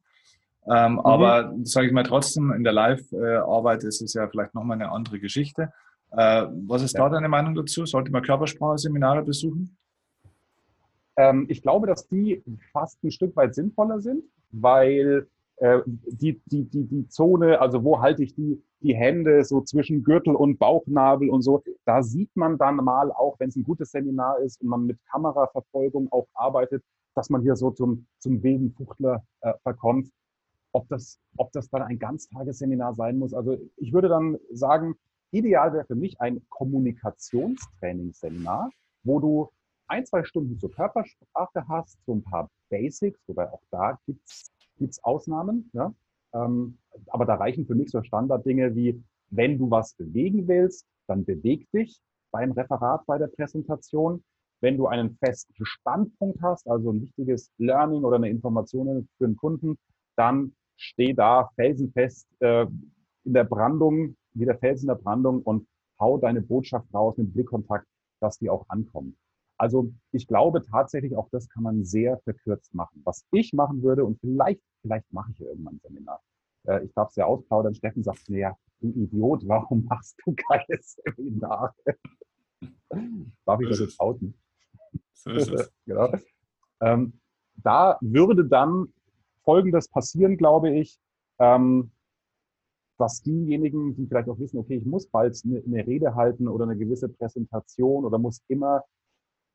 Ähm, mhm. Aber sage ich mal trotzdem, in der Live-Arbeit ist es ja vielleicht nochmal eine andere Geschichte. Äh, was ist ja. da deine Meinung dazu? Sollte man Körpersprache-Seminare besuchen? Ähm, ich glaube, dass die fast ein Stück weit sinnvoller sind, weil äh, die, die, die, die Zone, also wo halte ich die, die Hände so zwischen Gürtel und Bauchnabel und so, da sieht man dann mal auch, wenn es ein gutes Seminar ist und man mit Kameraverfolgung auch arbeitet, dass man hier so zum, zum wilden Fuchtler äh, verkommt. Ob das, ob das dann ein Ganztagesseminar sein muss. Also ich würde dann sagen, ideal wäre für mich ein Kommunikationstrainingsseminar, wo du ein, zwei Stunden zur Körpersprache hast, so ein paar Basics, wobei auch da gibt es Ausnahmen. Ja? Ähm, aber da reichen für mich so Standarddinge wie, wenn du was bewegen willst, dann beweg dich beim Referat, bei der Präsentation. Wenn du einen festen Standpunkt hast, also ein wichtiges Learning oder eine Information für einen Kunden, dann steh da felsenfest äh, in der Brandung, wie der Fels in der Brandung und hau deine Botschaft raus mit Blickkontakt, dass die auch ankommt. Also ich glaube tatsächlich, auch das kann man sehr verkürzt machen. Was ich machen würde, und vielleicht, vielleicht mache ich ja irgendwann ein Seminar. Äh, ich darf es ja ausplaudern. Steffen sagt mir, ja, du Idiot, warum machst du <laughs> keine Seminare? darf ich das jetzt outen? So ist es. <laughs> genau. Ähm, da würde dann Folgendes passieren, glaube ich, ähm, dass diejenigen, die vielleicht auch wissen, okay, ich muss bald eine, eine Rede halten oder eine gewisse Präsentation oder muss immer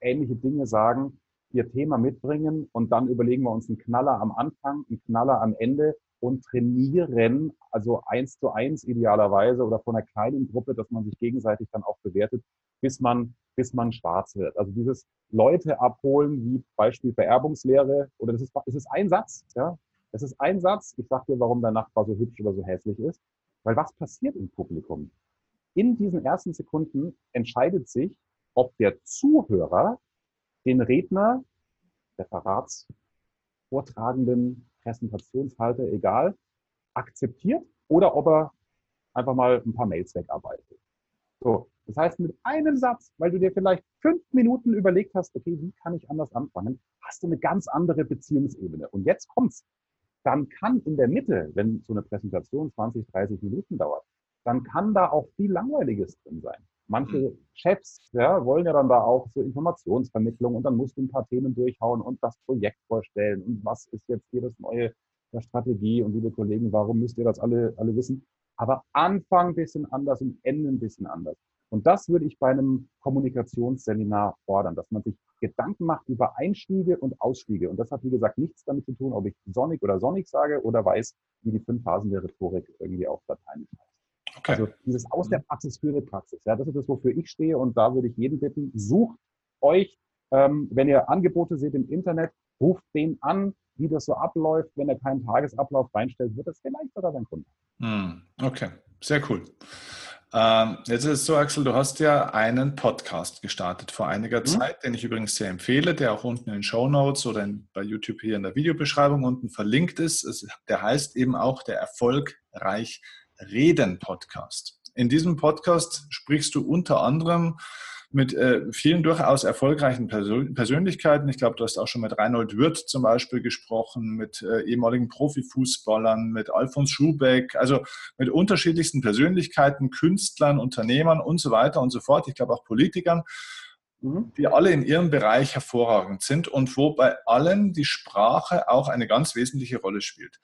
ähnliche Dinge sagen, ihr Thema mitbringen und dann überlegen wir uns einen Knaller am Anfang, einen Knaller am Ende und trainieren, also eins zu eins idealerweise oder von einer kleinen Gruppe, dass man sich gegenseitig dann auch bewertet, bis man, bis man schwarz wird. Also dieses Leute abholen, wie Beispiel Vererbungslehre, oder das ist, das ist ein Satz, ja. Das ist ein Satz. Ich sag dir, warum der Nachbar so hübsch oder so hässlich ist. Weil was passiert im Publikum? In diesen ersten Sekunden entscheidet sich, ob der Zuhörer den Redner, Referatsvortragenden, Präsentationshalter, egal, akzeptiert oder ob er einfach mal ein paar Mails wegarbeitet. So, das heißt, mit einem Satz, weil du dir vielleicht fünf Minuten überlegt hast, okay, wie kann ich anders anfangen, hast du eine ganz andere Beziehungsebene. Und jetzt kommt's. Dann kann in der Mitte, wenn so eine Präsentation 20, 30 Minuten dauert, dann kann da auch viel Langweiliges drin sein. Manche mhm. Chefs ja, wollen ja dann da auch so Informationsvermittlung und dann musst du ein paar Themen durchhauen und das Projekt vorstellen und was ist jetzt hier das neue der Strategie und liebe Kollegen, warum müsst ihr das alle, alle wissen? Aber Anfang ein bisschen anders und Ende ein bisschen anders. Und das würde ich bei einem Kommunikationsseminar fordern, dass man sich Gedanken macht über Einstiege und Ausstiege. Und das hat, wie gesagt, nichts damit zu tun, ob ich sonnig oder sonnig sage oder weiß, wie die fünf Phasen der Rhetorik irgendwie auf Dateien heißt. Okay. Also dieses aus der mhm. Praxis für die Praxis. Ja, das ist das, wofür ich stehe. Und da würde ich jeden bitten, sucht euch, ähm, wenn ihr Angebote seht im Internet, ruft den an, wie das so abläuft. Wenn er keinen Tagesablauf reinstellt, wird das vielleicht sogar sein Kunde. Hm, okay, sehr cool. Ähm, jetzt ist es so, Axel, du hast ja einen Podcast gestartet vor einiger mhm. Zeit, den ich übrigens sehr empfehle, der auch unten in den Show Notes oder in, bei YouTube hier in der Videobeschreibung unten verlinkt ist. Es, der heißt eben auch der Erfolgreich Reden-Podcast. In diesem Podcast sprichst du unter anderem mit äh, vielen durchaus erfolgreichen Persön Persönlichkeiten. Ich glaube, du hast auch schon mit Reinhold Wirth zum Beispiel gesprochen, mit äh, ehemaligen Profifußballern, mit Alfons Schubeck, also mit unterschiedlichsten Persönlichkeiten, Künstlern, Unternehmern und so weiter und so fort. Ich glaube auch Politikern, mhm. die alle in ihrem Bereich hervorragend sind und wo bei allen die Sprache auch eine ganz wesentliche Rolle spielt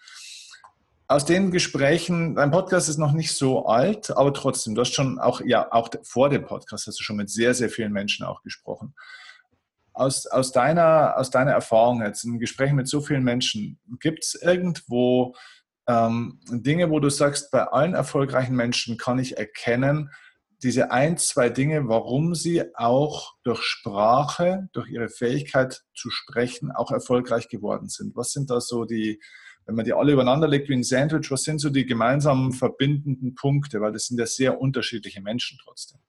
aus den Gesprächen, dein Podcast ist noch nicht so alt, aber trotzdem, du hast schon auch, ja, auch vor dem Podcast hast du schon mit sehr, sehr vielen Menschen auch gesprochen. Aus, aus, deiner, aus deiner Erfahrung jetzt, in Gesprächen mit so vielen Menschen, gibt es irgendwo ähm, Dinge, wo du sagst, bei allen erfolgreichen Menschen kann ich erkennen, diese ein, zwei Dinge, warum Sie auch durch Sprache, durch Ihre Fähigkeit zu sprechen, auch erfolgreich geworden sind. Was sind da so die, wenn man die alle übereinander legt wie ein Sandwich, was sind so die gemeinsamen verbindenden Punkte? Weil das sind ja sehr unterschiedliche Menschen trotzdem.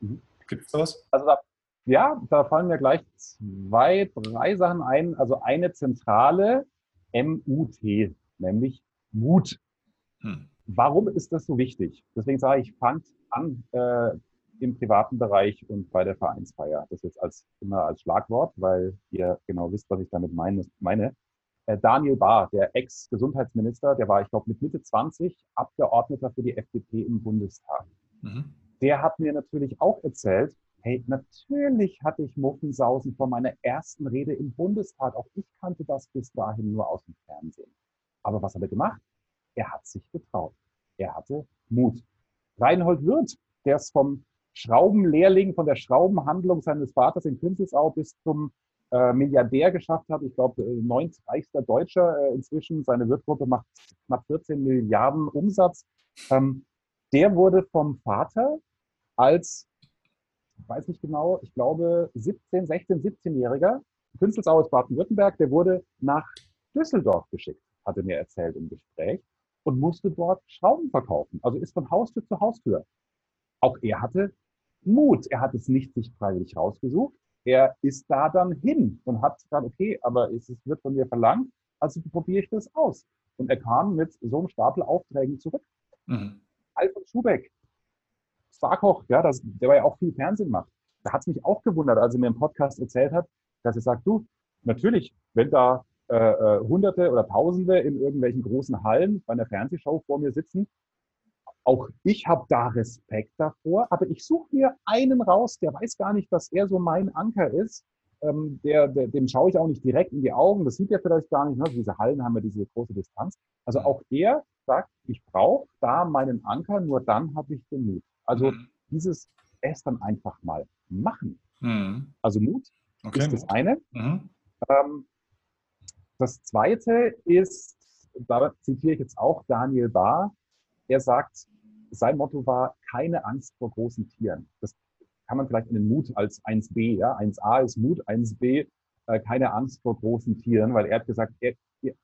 Mhm. Gibt es da was? Also da, ja, da fallen mir gleich zwei, drei Sachen ein. Also eine zentrale MUT, nämlich Mut. Hm. Warum ist das so wichtig? Deswegen sage ich, fangt an äh, im privaten Bereich und bei der Vereinsfeier. Das jetzt als immer als Schlagwort, weil ihr genau wisst, was ich damit meine. Äh, Daniel Bahr, der Ex-Gesundheitsminister, der war, ich glaube, mit Mitte 20 Abgeordneter für die FDP im Bundestag. Mhm. Der hat mir natürlich auch erzählt, hey, natürlich hatte ich Muffensausen vor meiner ersten Rede im Bundestag. Auch ich kannte das bis dahin nur aus dem Fernsehen. Aber was hat er gemacht? Er hat sich getraut. Er hatte Mut. Reinhold Wirth, der ist vom Schraubenlehrling, von der Schraubenhandlung seines Vaters in Künzelsau bis zum äh, Milliardär geschafft hat. Ich glaube, äh, neuntreichster Deutscher äh, inzwischen. Seine Wirtgruppe macht knapp 14 Milliarden Umsatz. Ähm, der wurde vom Vater als, ich weiß nicht genau, ich glaube 17, 16, 17-Jähriger, Künzelsau aus Baden-Württemberg, der wurde nach Düsseldorf geschickt, hatte mir erzählt im Gespräch und musste dort Schrauben verkaufen. Also ist von Haustür zu Haustür. Auch er hatte Mut. Er hat es nicht sich freiwillig rausgesucht. Er ist da dann hin und hat gesagt, okay, aber es wird von mir verlangt, also probiere ich das aus. Und er kam mit so einem Stapel Aufträgen zurück. Mhm. Alfred Schubeck, Starkoch, ja, das, der war ja auch viel Fernsehen macht. Da hat es mich auch gewundert, als er mir im Podcast erzählt hat, dass er sagt, du, natürlich, wenn da äh, äh, Hunderte oder Tausende in irgendwelchen großen Hallen bei einer Fernsehshow vor mir sitzen. Auch ich habe da Respekt davor, aber ich suche mir einen raus, der weiß gar nicht, dass er so mein Anker ist. Ähm, der, der, dem schaue ich auch nicht direkt in die Augen, das sieht er vielleicht gar nicht. Ne? Diese Hallen haben ja diese große Distanz. Also auch er sagt, ich brauche da meinen Anker, nur dann habe ich den Mut. Also mhm. dieses es dann einfach mal machen. Mhm. Also Mut okay. ist das eine. Mhm. Ähm, das zweite ist, da zitiere ich jetzt auch Daniel Bahr, er sagt, sein Motto war keine Angst vor großen Tieren. Das kann man vielleicht in den Mut als 1b, ja, 1a ist Mut, 1b äh, keine Angst vor großen Tieren, weil er hat gesagt, er,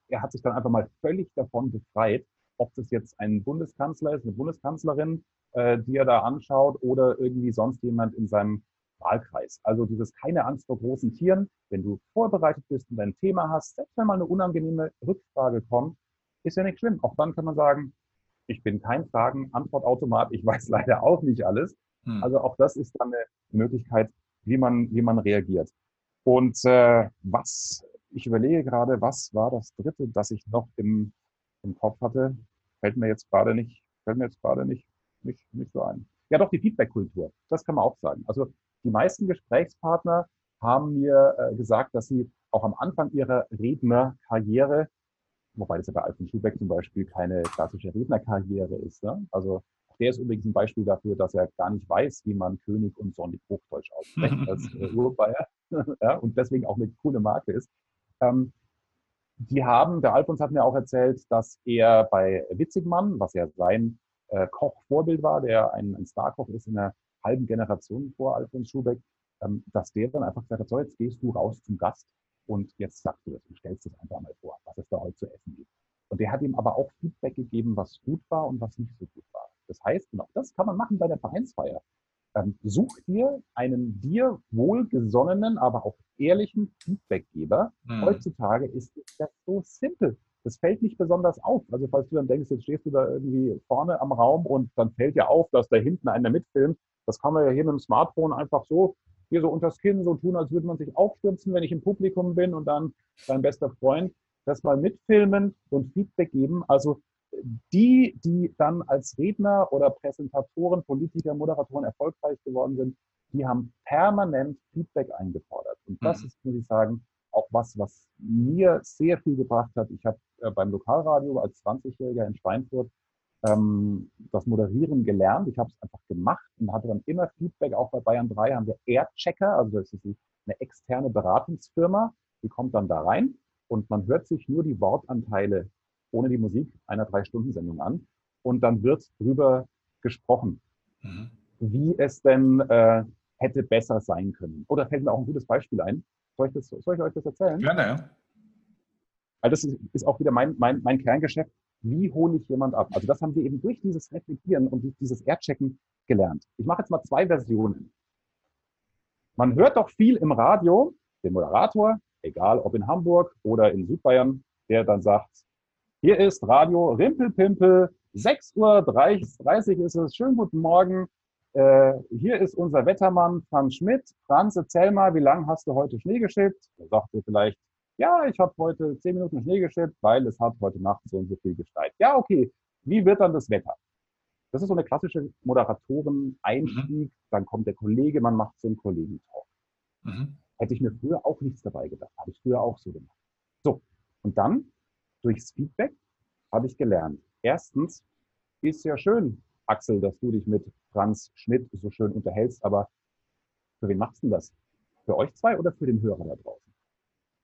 er hat sich dann einfach mal völlig davon befreit, ob das jetzt ein Bundeskanzler ist, eine Bundeskanzlerin, äh, die er da anschaut oder irgendwie sonst jemand in seinem Wahlkreis. Also dieses keine Angst vor großen Tieren. Wenn du vorbereitet bist und dein Thema hast, selbst wenn mal eine unangenehme Rückfrage kommt, ist ja nicht schlimm. Auch dann kann man sagen, ich bin kein Fragen-Antwortautomat, ich weiß <laughs> leider auch nicht alles. Hm. Also auch das ist dann eine Möglichkeit, wie man, wie man reagiert. Und äh, was, ich überlege gerade, was war das dritte, das ich noch im, im Kopf hatte, fällt mir jetzt gerade nicht, fällt mir jetzt gerade nicht, nicht, nicht so ein. Ja, doch, die Feedback-Kultur. Das kann man auch sagen. Also die meisten Gesprächspartner haben mir äh, gesagt, dass sie auch am Anfang ihrer Rednerkarriere, wobei das ja bei Alfred Schubeck zum Beispiel keine klassische Rednerkarriere ist, ne? also der ist übrigens ein Beispiel dafür, dass er gar nicht weiß, wie man König und Sonnig Hochdeutsch ausspricht <laughs> als äh, Urbayer <laughs> ja, und deswegen auch eine coole Marke ist. Ähm, die haben, der Alfons hat mir auch erzählt, dass er bei Witzigmann, was ja sein äh, Kochvorbild war, der ein, ein Starkoch ist in der halben Generation vor Alfons Schubeck, ähm, dass der dann einfach gesagt hat, so, jetzt gehst du raus zum Gast und jetzt sagst du das und stellst es einfach mal vor, was es da heute zu essen gibt. Und der hat ihm aber auch Feedback gegeben, was gut war und was nicht so gut war. Das heißt, und auch das kann man machen bei der Vereinsfeier. Ähm, such dir einen dir wohlgesonnenen, aber auch ehrlichen Feedbackgeber. Mhm. Heutzutage ist das so simpel. Das fällt nicht besonders auf. Also falls du dann denkst, jetzt stehst du da irgendwie vorne am Raum und dann fällt dir auf, dass da hinten einer mitfilmt, das kann man ja hier mit dem Smartphone einfach so hier so unters Kinn so tun, als würde man sich aufstürzen, wenn ich im Publikum bin und dann dein bester Freund das mal mitfilmen und Feedback geben. Also die, die dann als Redner oder Präsentatoren, Politiker, Moderatoren erfolgreich geworden sind, die haben permanent Feedback eingefordert. Und das mhm. ist, muss ich sagen, auch was, was mir sehr viel gebracht hat. Ich habe äh, beim Lokalradio als 20-Jähriger in Schweinfurt ähm, das Moderieren gelernt. Ich habe es einfach gemacht und hatte dann immer Feedback. Auch bei Bayern 3 haben wir Airchecker, also das ist eine externe Beratungsfirma, die kommt dann da rein und man hört sich nur die Wortanteile ohne die Musik einer Drei-Stunden-Sendung an und dann wird drüber gesprochen. Mhm. wie es denn äh, hätte besser sein können. Oder fällt mir auch ein gutes Beispiel ein. Soll ich, das, soll ich euch das erzählen? Gerne, ja. Weil das ist, ist auch wieder mein, mein, mein Kerngeschäft. Wie hole ich jemand ab? Also das haben wir eben durch dieses Reflektieren und dieses Erdchecken gelernt. Ich mache jetzt mal zwei Versionen. Man hört doch viel im Radio, den Moderator, egal ob in Hamburg oder in Südbayern, der dann sagt, hier ist Radio Rimpelpimpel, 6.30 Uhr ist es, schönen guten Morgen, äh, hier ist unser Wettermann Franz Schmidt. Franz, erzähl mal, wie lange hast du heute Schnee geschippt? Er sagte vielleicht, ja, ich habe heute zehn Minuten Schnee geschippt, weil es hat heute Nacht so und so viel gesteigt. Ja, okay. Wie wird dann das Wetter? Das ist so eine klassische Moderatoren-Einstieg. Mhm. Dann kommt der Kollege, man macht so einen Kollegentalk. Mhm. Hätte ich mir früher auch nichts dabei gedacht. Habe ich früher auch so gemacht. So. Und dann, durchs Feedback, habe ich gelernt. Erstens, ist ja schön, Axel, dass du dich mit Franz Schmidt so schön unterhältst, aber für wen machst du das? Für euch zwei oder für den Hörer da draußen?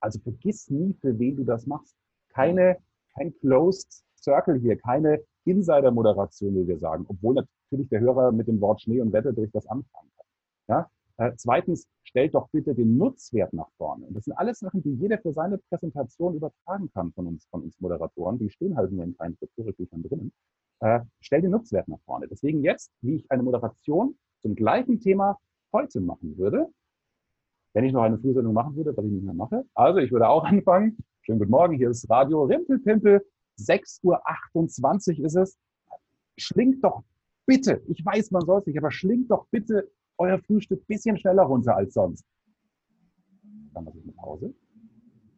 Also vergiss nie, für wen du das machst. Keine, kein Closed Circle hier, keine Insider-Moderation, wie wir sagen, obwohl natürlich der Hörer mit dem Wort Schnee und Wetter durch das anfangen kann. Ja? Äh, zweitens, stellt doch bitte den Nutzwert nach vorne. Und das sind alles Sachen, die jeder für seine Präsentation übertragen kann von uns, von uns Moderatoren. Die stehen halt nur in kleinen Strukturbüchern drinnen. Äh, stell den Nutzwert nach vorne. Deswegen jetzt, wie ich eine Moderation zum gleichen Thema heute machen würde, wenn ich noch eine Frühsendung machen würde, was ich nicht mehr mache. Also ich würde auch anfangen. Schönen guten Morgen, hier ist Radio Rimpelpimpel. 6.28 Uhr ist es. Schlingt doch bitte, ich weiß, man soll es nicht, aber schlingt doch bitte euer Frühstück ein bisschen schneller runter als sonst. Dann mache ich eine Pause,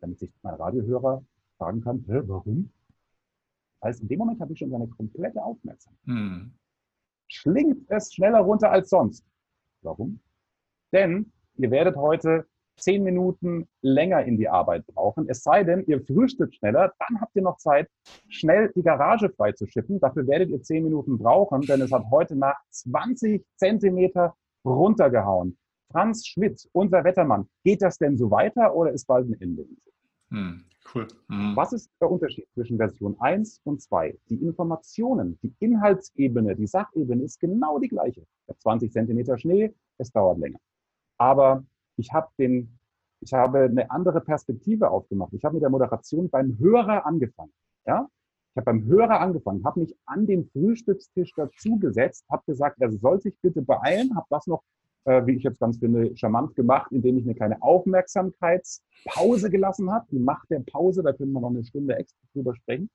damit sich mein Radiohörer fragen kann, warum? Das heißt, in dem Moment habe ich schon seine komplette Aufmerksamkeit. Hm. Schlingt es schneller runter als sonst. Warum? Denn ihr werdet heute zehn Minuten länger in die Arbeit brauchen. Es sei denn, ihr frühstückt schneller, dann habt ihr noch Zeit, schnell die Garage freizuschippen. Dafür werdet ihr zehn Minuten brauchen, denn es hat heute Nacht 20 Zentimeter runtergehauen. Franz Schmidt, unser Wettermann, geht das denn so weiter oder ist bald ein Ende? Hm, cool. Hm. Was ist der Unterschied zwischen Version 1 und 2? Die Informationen, die Inhaltsebene, die Sachebene ist genau die gleiche. Ich habe 20 Zentimeter Schnee, es dauert länger. Aber ich habe den, ich habe eine andere Perspektive aufgemacht. Ich habe mit der Moderation beim Hörer angefangen. Ja? Ich habe beim Hörer angefangen, habe mich an den Frühstückstisch dazugesetzt, habe gesagt, er soll sich bitte beeilen, habe das noch, äh, wie ich jetzt ganz finde, charmant gemacht, indem ich eine kleine Aufmerksamkeitspause gelassen habe. Die Macht der Pause, da können wir noch eine Stunde extra drüber sprechen.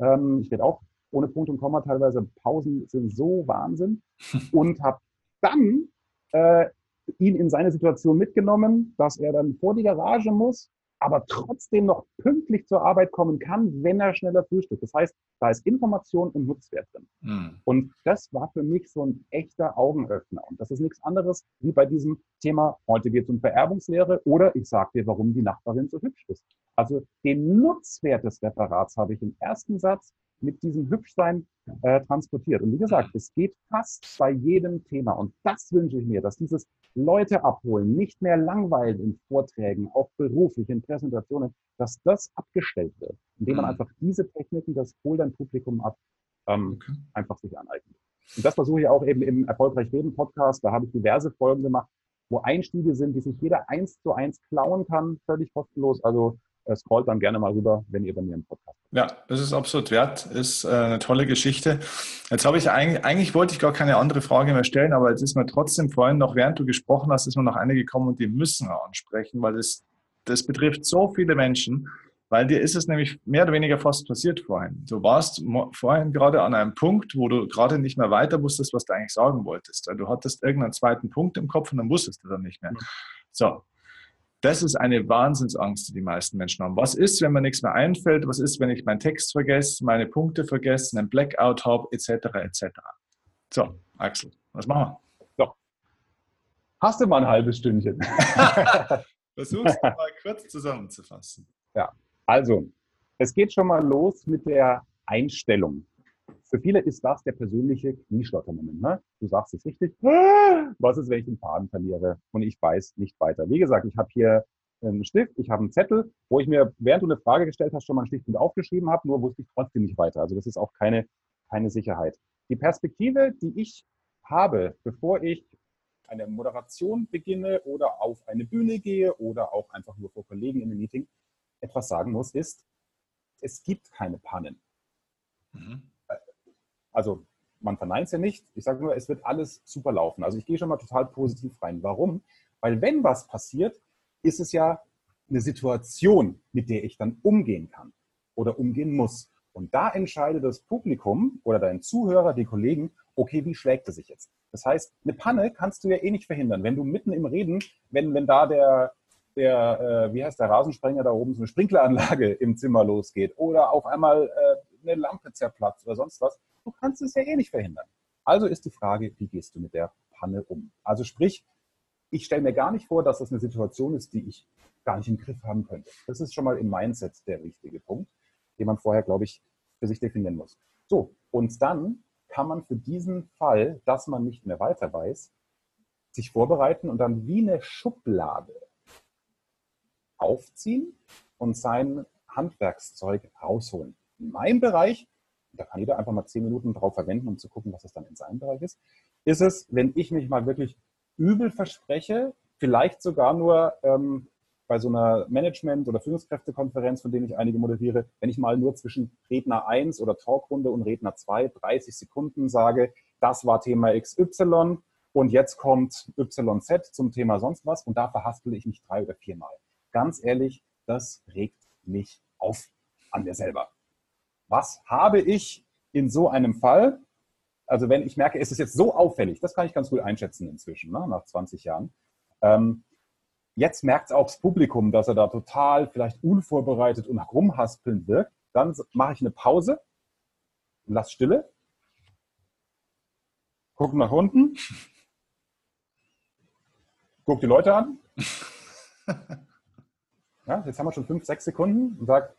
Ähm, ich werde auch ohne Punkt und Komma teilweise Pausen sind so Wahnsinn <laughs> und habe dann äh, ihn in seine Situation mitgenommen, dass er dann vor die Garage muss, aber trotzdem noch pünktlich zur Arbeit kommen kann, wenn er schneller frühstückt. Das heißt, da ist Information und Nutzwert drin. Mhm. Und das war für mich so ein echter Augenöffner. Und das ist nichts anderes wie bei diesem Thema, heute geht es um Vererbungslehre oder ich sage dir, warum die Nachbarin so hübsch ist. Also den Nutzwert des Referats habe ich im ersten Satz mit diesem Hübschsein äh, transportiert. Und wie gesagt, es geht fast bei jedem Thema. Und das wünsche ich mir, dass dieses Leute abholen, nicht mehr langweilen in Vorträgen, auch beruflich, in Präsentationen, dass das abgestellt wird, indem man mhm. einfach diese Techniken, das holt ein Publikum ab, ähm, okay. einfach sich aneignet. Und das versuche ich auch eben im Erfolgreich Reden Podcast. Da habe ich diverse Folgen gemacht, wo Einstiege sind, die sich jeder eins zu eins klauen kann, völlig kostenlos. Also scrollt dann gerne mal rüber, wenn ihr bei mir im Podcast Ja, das ist absolut wert, ist äh, eine tolle Geschichte. Jetzt habe ich eigentlich, eigentlich wollte ich gar keine andere Frage mehr stellen, aber jetzt ist mir trotzdem vorhin noch, während du gesprochen hast, ist mir noch eine gekommen und die müssen wir ansprechen, weil das, das betrifft so viele Menschen. Weil dir ist es nämlich mehr oder weniger fast passiert vorhin. Du warst vorhin gerade an einem Punkt, wo du gerade nicht mehr weiter wusstest, was du eigentlich sagen wolltest. Du hattest irgendeinen zweiten Punkt im Kopf und dann wusstest du dann nicht mehr. So, das ist eine Wahnsinnsangst, die die meisten Menschen haben. Was ist, wenn mir nichts mehr einfällt? Was ist, wenn ich meinen Text vergesse, meine Punkte vergesse, einen Blackout habe, etc., etc. So, Axel, was machen wir? So. Hast du mal ein halbes Stündchen? <laughs> Versuch's <laughs> mal kurz zusammenzufassen. Ja, also, es geht schon mal los mit der Einstellung. Für viele ist das der persönliche Knieschlottermoment. Ne? Du sagst es richtig. Was ist, wenn ich den Faden verliere und ich weiß nicht weiter? Wie gesagt, ich habe hier einen Stift, ich habe einen Zettel, wo ich mir, während du eine Frage gestellt hast, schon mal einen mit aufgeschrieben habe, nur wusste ich trotzdem nicht weiter. Also das ist auch keine, keine Sicherheit. Die Perspektive, die ich habe, bevor ich eine Moderation beginne oder auf eine Bühne gehe oder auch einfach nur vor Kollegen in einem Meeting etwas sagen muss, ist, es gibt keine Pannen. Mhm. Also man verneint es ja nicht. Ich sage nur, es wird alles super laufen. Also ich gehe schon mal total positiv rein. Warum? Weil wenn was passiert, ist es ja eine Situation, mit der ich dann umgehen kann oder umgehen muss. Und da entscheidet das Publikum oder dein Zuhörer, die Kollegen, okay, wie schlägt er sich jetzt? Das heißt, eine Panne kannst du ja eh nicht verhindern. Wenn du mitten im Reden, wenn, wenn da der, der äh, wie heißt der Rasensprenger da oben, so eine Sprinkleranlage <laughs> im Zimmer losgeht oder auf einmal äh, eine Lampe zerplatzt oder sonst was, du kannst es ja eh nicht verhindern. Also ist die Frage, wie gehst du mit der Panne um? Also sprich, ich stelle mir gar nicht vor, dass das eine Situation ist, die ich gar nicht im Griff haben könnte. Das ist schon mal im Mindset der richtige Punkt, den man vorher, glaube ich, für sich definieren muss. So, und dann kann man für diesen Fall, dass man nicht mehr weiter weiß, sich vorbereiten und dann wie eine Schublade aufziehen und sein Handwerkszeug rausholen. In meinem Bereich, da kann jeder einfach mal zehn Minuten drauf verwenden, um zu gucken, was es dann in seinem Bereich ist, ist es, wenn ich mich mal wirklich übel verspreche, vielleicht sogar nur ähm, bei so einer Management- oder Führungskräftekonferenz, von denen ich einige moderiere, wenn ich mal nur zwischen Redner 1 oder Talkrunde und Redner 2 30 Sekunden sage, das war Thema XY und jetzt kommt YZ zum Thema sonst was und da verhaspel ich mich drei oder viermal. Ganz ehrlich, das regt mich auf an mir selber. Was habe ich in so einem Fall? Also wenn ich merke, es ist jetzt so auffällig, das kann ich ganz gut einschätzen inzwischen, ne, nach 20 Jahren. Ähm, Jetzt merkt es auch das Publikum, dass er da total vielleicht unvorbereitet und rumhaspeln wirkt. Dann mache ich eine Pause, lass Stille, gucke nach unten, gucke die Leute an. <laughs> Ja, jetzt haben wir schon fünf, sechs Sekunden und sage,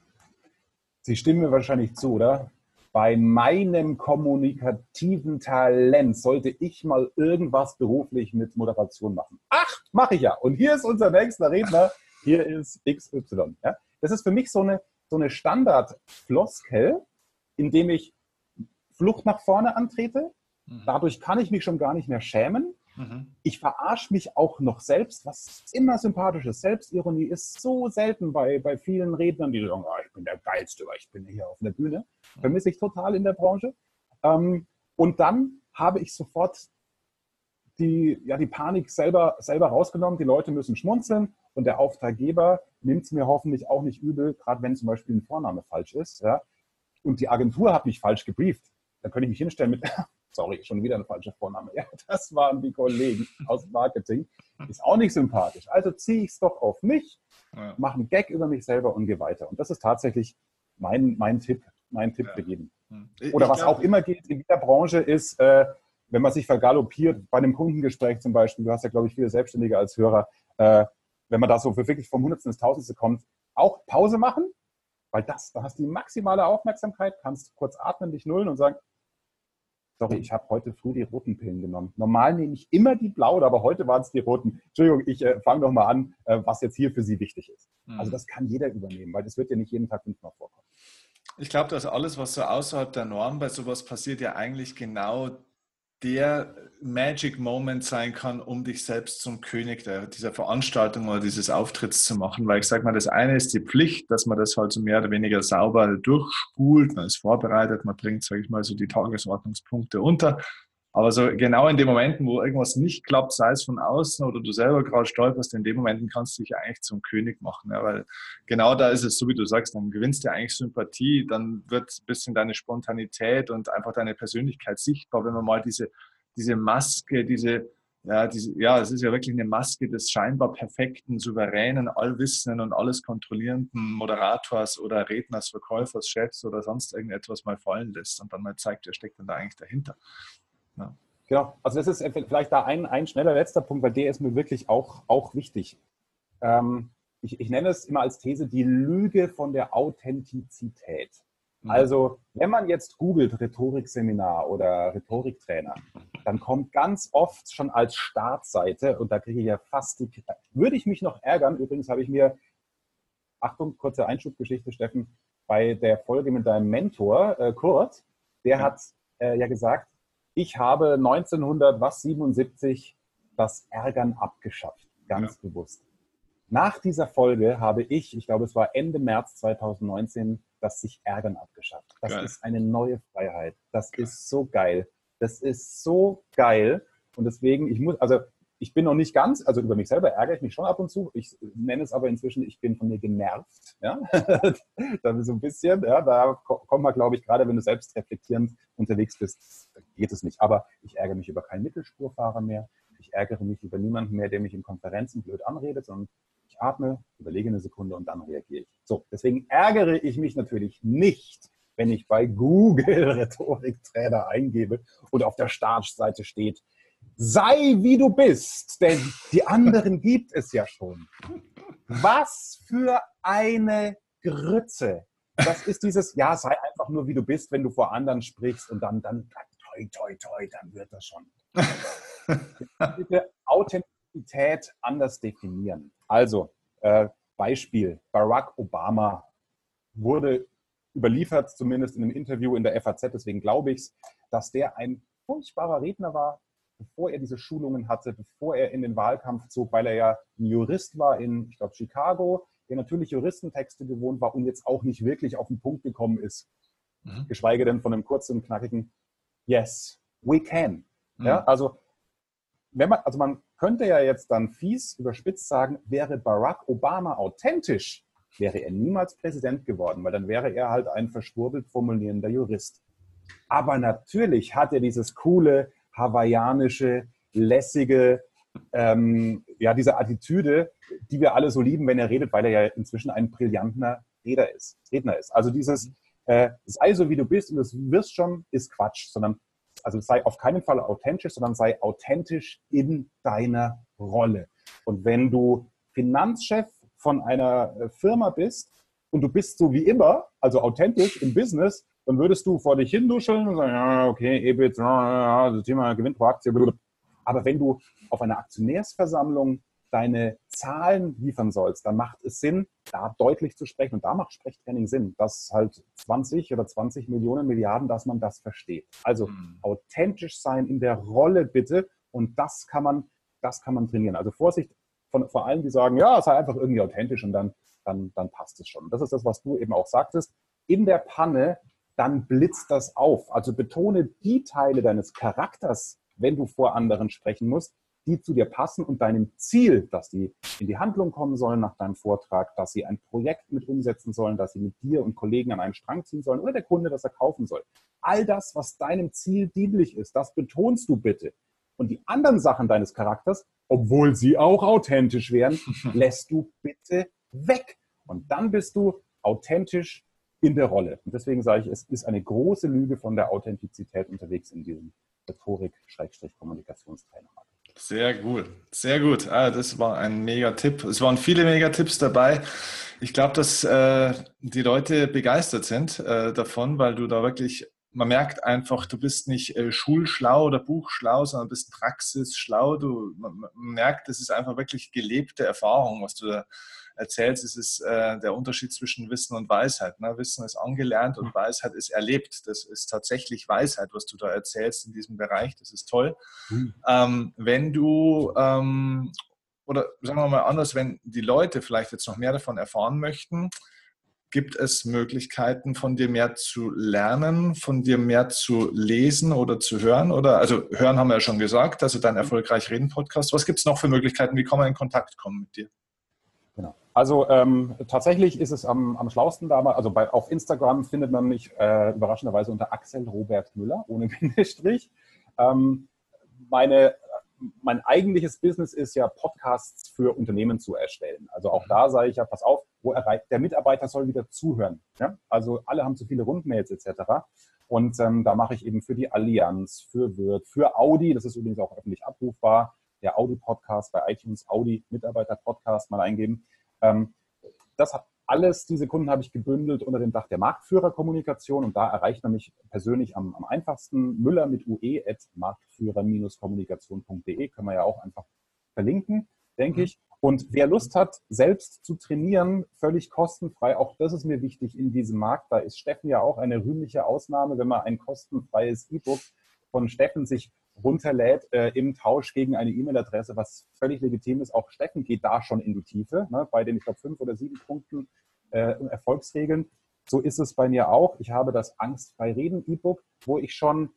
Sie stimmen mir wahrscheinlich zu, oder? Bei meinem kommunikativen Talent sollte ich mal irgendwas beruflich mit Moderation machen. Ach, mache ich ja. Und hier ist unser nächster Redner. Hier ist XY. Ja? Das ist für mich so eine, so eine Standard-Floskel, indem ich Flucht nach vorne antrete. Mhm. Dadurch kann ich mich schon gar nicht mehr schämen. Mhm. Ich verarsche mich auch noch selbst, was immer sympathisch ist. Selbstironie ist so selten bei, bei vielen Rednern, die sagen, bin der Geilste, weil ich bin hier auf der Bühne. Vermisse ich total in der Branche. Ähm, und dann habe ich sofort die, ja, die Panik selber, selber rausgenommen. Die Leute müssen schmunzeln und der Auftraggeber nimmt es mir hoffentlich auch nicht übel, gerade wenn zum Beispiel ein Vorname falsch ist. Ja. Und die Agentur hat mich falsch gebrieft. Dann könnte ich mich hinstellen mit, <laughs> sorry, schon wieder ein falscher Vorname. Ja, das waren die Kollegen aus Marketing. Ist auch nicht sympathisch. Also ziehe ich es doch auf mich, ja. mache einen Gag über mich selber und gehe weiter. Und das ist tatsächlich mein, mein Tipp, mein Tipp ja. für jeden. Hm. Oder ich was glaub, auch immer geht in jeder Branche ist, äh, wenn man sich vergaloppiert, bei einem Kundengespräch zum Beispiel, du hast ja, glaube ich, viele Selbstständige als Hörer, äh, wenn man da so wirklich vom Hundertsten ins Tausendste kommt, auch Pause machen, weil das, da hast du die maximale Aufmerksamkeit, kannst kurz atmen, dich nullen und sagen, sorry, ich habe heute früh die roten Pillen genommen. Normal nehme ich immer die blauen, aber heute waren es die roten. Entschuldigung, ich äh, fange doch mal an, äh, was jetzt hier für Sie wichtig ist. Mhm. Also das kann jeder übernehmen, weil das wird ja nicht jeden Tag fünfmal vorkommen. Ich glaube, dass alles, was so außerhalb der Norm bei sowas passiert, ja eigentlich genau der Magic Moment sein kann, um dich selbst zum König der, dieser Veranstaltung oder dieses Auftritts zu machen. Weil ich sage mal, das eine ist die Pflicht, dass man das halt so mehr oder weniger sauber durchspult, man ist vorbereitet, man bringt, sage ich mal, so die Tagesordnungspunkte unter. Aber so genau in den Momenten, wo irgendwas nicht klappt, sei es von außen oder du selber gerade stolperst, in den Momenten kannst du dich eigentlich zum König machen. Ja, weil genau da ist es so, wie du sagst, dann gewinnst du eigentlich Sympathie, dann wird ein bisschen deine Spontanität und einfach deine Persönlichkeit sichtbar, wenn man mal diese, diese Maske, diese, ja, diese, ja, es ist ja wirklich eine Maske des scheinbar perfekten, souveränen, allwissenden und alles kontrollierenden Moderators oder Redners, Verkäufers, Chefs oder sonst irgendetwas mal fallen lässt und dann mal zeigt, wer steckt denn da eigentlich dahinter. Ja. Genau, also das ist vielleicht da ein, ein schneller letzter Punkt, weil der ist mir wirklich auch, auch wichtig. Ähm, ich, ich nenne es immer als These die Lüge von der Authentizität. Mhm. Also, wenn man jetzt googelt Rhetorikseminar oder Rhetoriktrainer, dann kommt ganz oft schon als Startseite, und da kriege ich ja fast die, würde ich mich noch ärgern, übrigens habe ich mir, Achtung, kurze Einschubgeschichte, Steffen, bei der Folge mit deinem Mentor, äh, Kurt, der ja. hat äh, ja gesagt, ich habe 1977 das Ärgern abgeschafft, ganz ja. bewusst. Nach dieser Folge habe ich, ich glaube, es war Ende März 2019, das sich Ärgern abgeschafft. Das geil. ist eine neue Freiheit. Das geil. ist so geil. Das ist so geil. Und deswegen, ich muss, also ich bin noch nicht ganz, also über mich selber ärgere ich mich schon ab und zu. Ich nenne es aber inzwischen, ich bin von mir genervt. Ja? <laughs> da so ein bisschen, ja, da kommt man, glaube ich, gerade wenn du selbst reflektierend unterwegs bist, geht es nicht. Aber ich ärgere mich über keinen Mittelspurfahrer mehr. Ich ärgere mich über niemanden mehr, der mich in Konferenzen blöd anredet, sondern ich atme, überlege eine Sekunde und dann reagiere ich. So, deswegen ärgere ich mich natürlich nicht, wenn ich bei Google <laughs> Rhetoriktrainer eingebe und auf der Startseite steht, sei wie du bist, denn die anderen <laughs> gibt es ja schon. Was für eine Grütze. Das ist dieses, ja, sei einfach nur wie du bist, wenn du vor anderen sprichst und dann, dann, toi, toi, toi, dann wird das schon. <laughs> Bitte Authentizität anders definieren. Also, äh, Beispiel, Barack Obama wurde überliefert, zumindest in einem Interview in der FAZ, deswegen glaube ich es, dass der ein furchtbarer Redner war, bevor er diese Schulungen hatte, bevor er in den Wahlkampf zog, weil er ja ein Jurist war in, ich glaube, Chicago, der natürlich Juristentexte gewohnt war und jetzt auch nicht wirklich auf den Punkt gekommen ist. Mhm. Geschweige denn von einem kurzen, knackigen Yes, we can. Mhm. Ja, also, wenn man, also man könnte ja jetzt dann fies überspitzt sagen, wäre Barack Obama authentisch, wäre er niemals Präsident geworden, weil dann wäre er halt ein verschwurbelt formulierender Jurist. Aber natürlich hat er dieses coole, hawaiianische, lässige, ähm, ja, diese Attitüde, die wir alle so lieben, wenn er redet, weil er ja inzwischen ein brillanter Redner ist. Redner ist. Also dieses äh, sei so wie du bist und du wirst schon, ist Quatsch, sondern also sei auf keinen Fall authentisch, sondern sei authentisch in deiner Rolle. Und wenn du Finanzchef von einer äh, Firma bist und du bist so wie immer, also authentisch im Business, dann würdest du vor dich hinduscheln und sagen, ja, okay, EBIT, ja, das Thema Gewinn pro Aktie. Blablabla. Aber wenn du auf einer Aktionärsversammlung deine Zahlen liefern sollst, dann macht es Sinn, da deutlich zu sprechen. Und da macht Sprechtraining Sinn, dass halt 20 oder 20 Millionen Milliarden, dass man das versteht. Also mhm. authentisch sein in der Rolle bitte. Und das kann man, das kann man trainieren. Also Vorsicht von, vor allem, die sagen, ja, sei einfach irgendwie authentisch und dann, dann, dann passt es schon. Das ist das, was du eben auch sagtest. In der Panne, dann blitzt das auf. Also betone die Teile deines Charakters, wenn du vor anderen sprechen musst, die zu dir passen und deinem Ziel, dass die in die Handlung kommen sollen nach deinem Vortrag, dass sie ein Projekt mit umsetzen sollen, dass sie mit dir und Kollegen an einen Strang ziehen sollen oder der Kunde, das er kaufen soll. All das, was deinem Ziel dienlich ist, das betonst du bitte. Und die anderen Sachen deines Charakters, obwohl sie auch authentisch wären, <laughs> lässt du bitte weg. Und dann bist du authentisch in der Rolle. Und deswegen sage ich, es ist eine große Lüge von der Authentizität unterwegs in diesem Rhetorik-Kommunikationstraining. Sehr gut, sehr gut. Ah, das war ein mega Tipp. Es waren viele mega Tipps dabei. Ich glaube, dass äh, die Leute begeistert sind äh, davon, weil du da wirklich, man merkt einfach, du bist nicht äh, schulschlau oder buchschlau, sondern bist praxisschlau. Du, man, man merkt, das ist einfach wirklich gelebte Erfahrung, was du da erzählst, ist es äh, der Unterschied zwischen Wissen und Weisheit. Ne? Wissen ist angelernt und Weisheit ist erlebt. Das ist tatsächlich Weisheit, was du da erzählst in diesem Bereich. Das ist toll. Mhm. Ähm, wenn du, ähm, oder sagen wir mal anders, wenn die Leute vielleicht jetzt noch mehr davon erfahren möchten, gibt es Möglichkeiten, von dir mehr zu lernen, von dir mehr zu lesen oder zu hören? Oder also hören haben wir ja schon gesagt, also dein erfolgreich reden Podcast. Was gibt es noch für Möglichkeiten? Wie kann man in Kontakt kommen mit dir? Genau. Also ähm, tatsächlich ist es am, am schlausten damals, also bei, auf Instagram findet man mich äh, überraschenderweise unter Axel Robert Müller ohne <laughs> Bindestrich. Ähm, meine, mein eigentliches Business ist ja Podcasts für Unternehmen zu erstellen. Also auch da sage ich ja, pass auf, wo erreicht, der Mitarbeiter soll wieder zuhören. Ja? Also alle haben zu viele Rundmails etc. Und ähm, da mache ich eben für die Allianz, für Wirt, für Audi, das ist übrigens auch öffentlich abrufbar, der Audi-Podcast bei iTunes, Audi Mitarbeiter-Podcast mal eingeben. Ähm, das hat alles, diese Kunden habe ich gebündelt unter dem Dach der Marktführerkommunikation und da erreicht man mich persönlich am, am einfachsten. Müller mit UE at marktführer-kommunikation.de können wir ja auch einfach verlinken, denke mhm. ich. Und wer Lust hat, selbst zu trainieren, völlig kostenfrei, auch das ist mir wichtig in diesem Markt. Da ist Steffen ja auch eine rühmliche Ausnahme, wenn man ein kostenfreies E-Book von Steffen sich runterlädt äh, im Tausch gegen eine E-Mail-Adresse, was völlig legitim ist. Auch Steffen geht da schon in die Tiefe, ne, bei den, ich glaube, fünf oder sieben Punkten äh, Erfolgsregeln. So ist es bei mir auch. Ich habe das Angstfrei Reden E-Book, wo ich schon,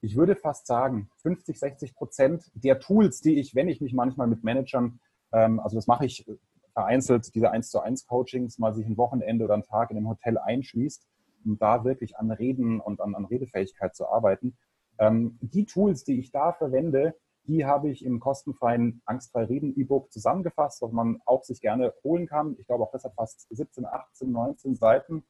ich würde fast sagen, 50, 60 Prozent der Tools, die ich, wenn ich mich manchmal mit Managern, ähm, also das mache ich vereinzelt, diese 1 zu 1 Coachings, mal sich ein Wochenende oder einen Tag in einem Hotel einschließt, um da wirklich an Reden und an, an Redefähigkeit zu arbeiten. Ähm, die Tools, die ich da verwende, die habe ich im kostenfreien Angstfrei Reden E-Book zusammengefasst, was man auch sich gerne holen kann. Ich glaube, auch das hat fast 17, 18, 19 Seiten.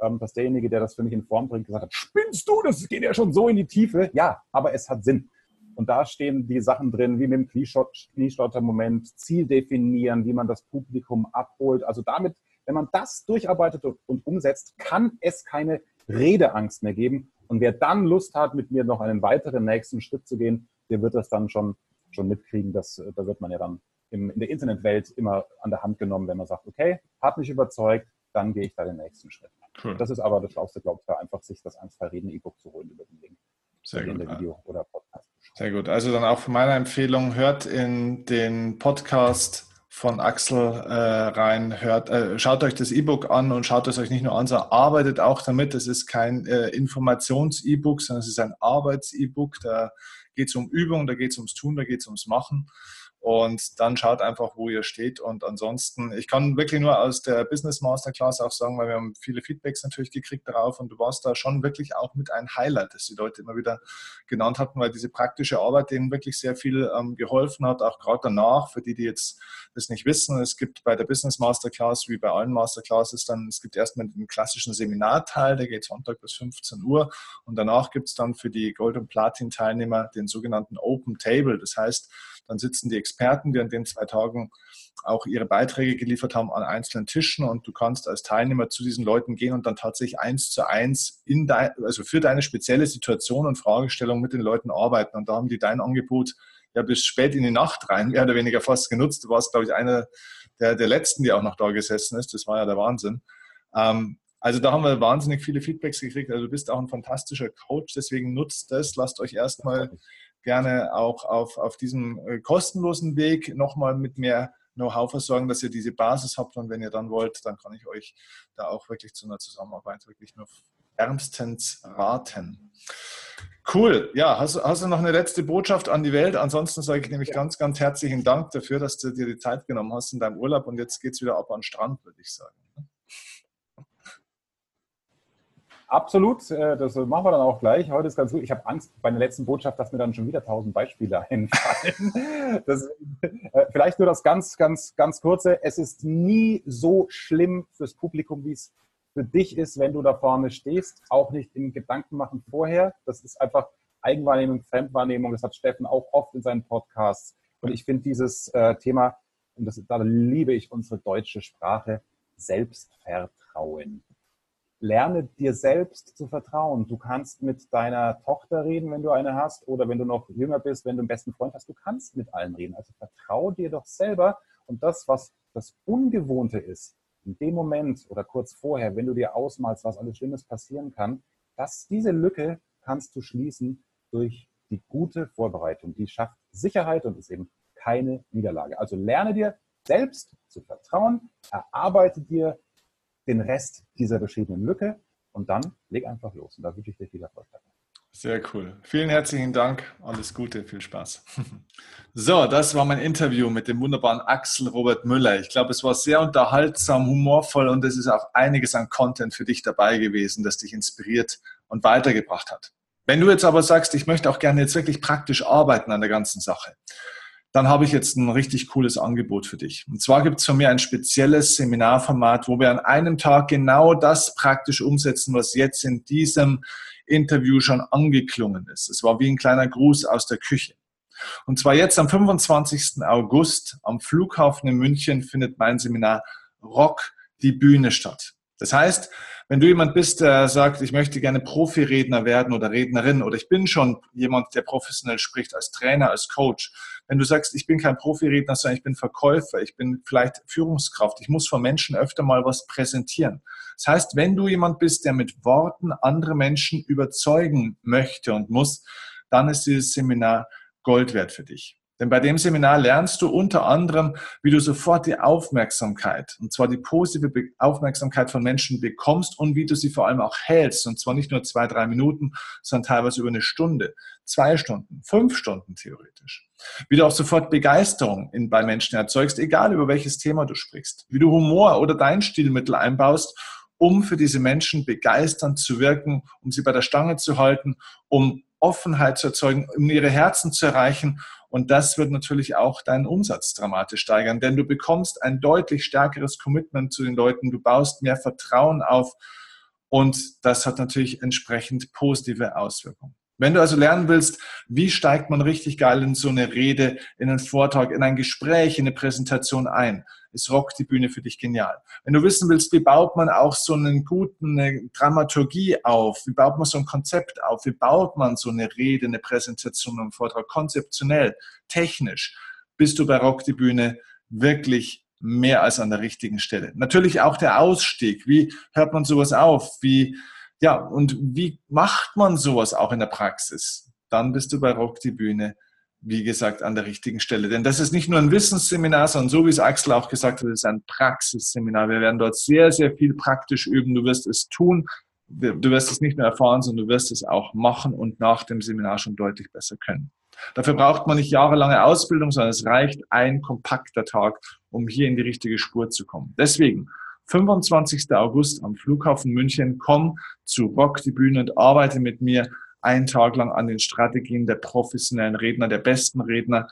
Ähm, dass derjenige, der das für mich in Form bringt, gesagt hat, spinnst du, das geht ja schon so in die Tiefe. Ja, aber es hat Sinn. Und da stehen die Sachen drin, wie mit dem Knieschlotter-Moment, Ziel definieren, wie man das Publikum abholt. Also damit, wenn man das durcharbeitet und umsetzt, kann es keine Redeangst mehr geben. Und wer dann Lust hat, mit mir noch einen weiteren nächsten Schritt zu gehen, der wird das dann schon, schon mitkriegen. Das, da wird man ja dann im, in der Internetwelt immer an der Hand genommen, wenn man sagt, okay, hat mich überzeugt, dann gehe ich da den nächsten Schritt. Cool. Das ist aber das Schlauste, glaube ich, einfach sich das Angstfrei Reden E-Book zu holen über den Link. Sehr gut. Video oder Podcast. Sehr gut. Also dann auch von meiner Empfehlung, hört in den Podcast von Axel äh, rein, hört, äh, schaut euch das E-Book an und schaut es euch nicht nur an, sondern arbeitet auch damit. Es ist kein äh, Informations-E-Book, sondern es ist ein Arbeits-E-Book. Da geht es um Übung, da geht es ums Tun, da geht es ums Machen und dann schaut einfach, wo ihr steht. Und ansonsten, ich kann wirklich nur aus der Business Masterclass auch sagen, weil wir haben viele Feedbacks natürlich gekriegt darauf und du warst da schon wirklich auch mit ein Highlight, das die Leute immer wieder genannt hatten, weil diese praktische Arbeit denen wirklich sehr viel ähm, geholfen hat, auch gerade danach, für die, die jetzt das nicht wissen. Es gibt bei der Business Masterclass, wie bei allen Masterclasses, dann, es gibt erstmal den klassischen Seminarteil, der geht Sonntag bis 15 Uhr und danach gibt es dann für die Gold- und Platin-Teilnehmer den sogenannten Open Table. Das heißt, dann sitzen die Experten, die an den zwei Tagen auch ihre Beiträge geliefert haben, an einzelnen Tischen und du kannst als Teilnehmer zu diesen Leuten gehen und dann tatsächlich eins zu eins in dein, also für deine spezielle Situation und Fragestellung mit den Leuten arbeiten. Und da haben die dein Angebot ja bis spät in die Nacht rein, mehr oder weniger fast genutzt. Du warst, glaube ich, einer der, der letzten, die auch noch da gesessen ist. Das war ja der Wahnsinn. Ähm, also da haben wir wahnsinnig viele Feedbacks gekriegt. Also du bist auch ein fantastischer Coach, deswegen nutzt das. Lasst euch erstmal gerne auch auf, auf diesem äh, kostenlosen Weg nochmal mit mehr Know-how versorgen, dass ihr diese Basis habt und wenn ihr dann wollt, dann kann ich euch da auch wirklich zu einer Zusammenarbeit wirklich nur ärmstens raten. Cool. Ja, hast, hast, du noch eine letzte Botschaft an die Welt? Ansonsten sage ich nämlich ja. ganz, ganz herzlichen Dank dafür, dass du dir die Zeit genommen hast in deinem Urlaub und jetzt geht es wieder ab an den Strand, würde ich sagen. Absolut, äh, das machen wir dann auch gleich. Heute ist ganz gut. Ich habe Angst bei der letzten Botschaft, dass mir dann schon wieder tausend Beispiele <laughs> einfallen. Das, äh, vielleicht nur das ganz, ganz, ganz kurze. Es ist nie so schlimm fürs Publikum, wie es für dich ist, wenn du da vorne stehst. Auch nicht im Gedanken machen vorher. Das ist einfach Eigenwahrnehmung, Fremdwahrnehmung. Das hat Steffen auch oft in seinen Podcasts. Und ich finde dieses äh, Thema, und das, da liebe ich unsere deutsche Sprache, Selbstvertrauen lerne dir selbst zu vertrauen. Du kannst mit deiner Tochter reden, wenn du eine hast, oder wenn du noch jünger bist, wenn du einen besten Freund hast. Du kannst mit allen reden. Also vertraue dir doch selber. Und das, was das Ungewohnte ist, in dem Moment oder kurz vorher, wenn du dir ausmalst, was alles Schlimmes passieren kann, dass diese Lücke kannst du schließen durch die gute Vorbereitung. Die schafft Sicherheit und ist eben keine Niederlage. Also lerne dir selbst zu vertrauen, erarbeite dir den Rest dieser beschriebenen Lücke und dann leg einfach los. Und da wünsche ich dir viel Erfolg dabei. Sehr cool. Vielen herzlichen Dank. Alles Gute, viel Spaß. <laughs> So, das war mein Interview mit dem wunderbaren Axel Robert Müller. Ich glaube, es war sehr unterhaltsam, humorvoll und es ist auch einiges an Content für dich dabei gewesen, das dich inspiriert und weitergebracht hat. Wenn du jetzt aber sagst, ich möchte auch gerne jetzt wirklich praktisch arbeiten an der ganzen Sache, dann habe ich jetzt ein richtig cooles Angebot für dich. Und zwar gibt es von mir ein spezielles Seminarformat, wo wir an einem Tag genau das praktisch umsetzen, was jetzt in diesem Interview schon angeklungen ist. Es war wie ein kleiner Gruß aus der Küche. Und zwar jetzt am 25. August am Flughafen in München findet mein Seminar Rock die Bühne statt. Das heißt, wenn du jemand bist, der sagt, ich möchte gerne Profiredner werden oder Rednerin oder ich bin schon jemand, der professionell spricht als Trainer, als Coach, wenn du sagst, ich bin kein Profiredner, sondern ich bin Verkäufer, ich bin vielleicht Führungskraft, ich muss vor Menschen öfter mal was präsentieren. Das heißt, wenn du jemand bist, der mit Worten andere Menschen überzeugen möchte und muss, dann ist dieses Seminar Gold wert für dich. Denn bei dem Seminar lernst du unter anderem, wie du sofort die Aufmerksamkeit, und zwar die positive Aufmerksamkeit von Menschen bekommst und wie du sie vor allem auch hältst. Und zwar nicht nur zwei, drei Minuten, sondern teilweise über eine Stunde, zwei Stunden, fünf Stunden theoretisch. Wie du auch sofort Begeisterung in, bei Menschen erzeugst, egal über welches Thema du sprichst. Wie du Humor oder dein Stilmittel einbaust, um für diese Menschen begeisternd zu wirken, um sie bei der Stange zu halten, um Offenheit zu erzeugen, um ihre Herzen zu erreichen und das wird natürlich auch deinen Umsatz dramatisch steigern, denn du bekommst ein deutlich stärkeres Commitment zu den Leuten, du baust mehr Vertrauen auf und das hat natürlich entsprechend positive Auswirkungen. Wenn du also lernen willst, wie steigt man richtig geil in so eine Rede, in einen Vortrag, in ein Gespräch, in eine Präsentation ein, ist Rock die Bühne für dich genial. Wenn du wissen willst, wie baut man auch so einen guten Dramaturgie auf, wie baut man so ein Konzept auf, wie baut man so eine Rede, eine Präsentation, einen Vortrag konzeptionell, technisch, bist du bei Rock die Bühne wirklich mehr als an der richtigen Stelle. Natürlich auch der Ausstieg. Wie hört man sowas auf? Wie ja, und wie macht man sowas auch in der Praxis? Dann bist du bei Rock die Bühne, wie gesagt, an der richtigen Stelle. Denn das ist nicht nur ein Wissensseminar, sondern so wie es Axel auch gesagt hat, ist ein Praxisseminar. Wir werden dort sehr, sehr viel praktisch üben. Du wirst es tun. Du wirst es nicht nur erfahren, sondern du wirst es auch machen und nach dem Seminar schon deutlich besser können. Dafür braucht man nicht jahrelange Ausbildung, sondern es reicht ein kompakter Tag, um hier in die richtige Spur zu kommen. Deswegen 25. August am Flughafen München. Komm zu Rock die Bühne und arbeite mit mir einen Tag lang an den Strategien der professionellen Redner, der besten Redner,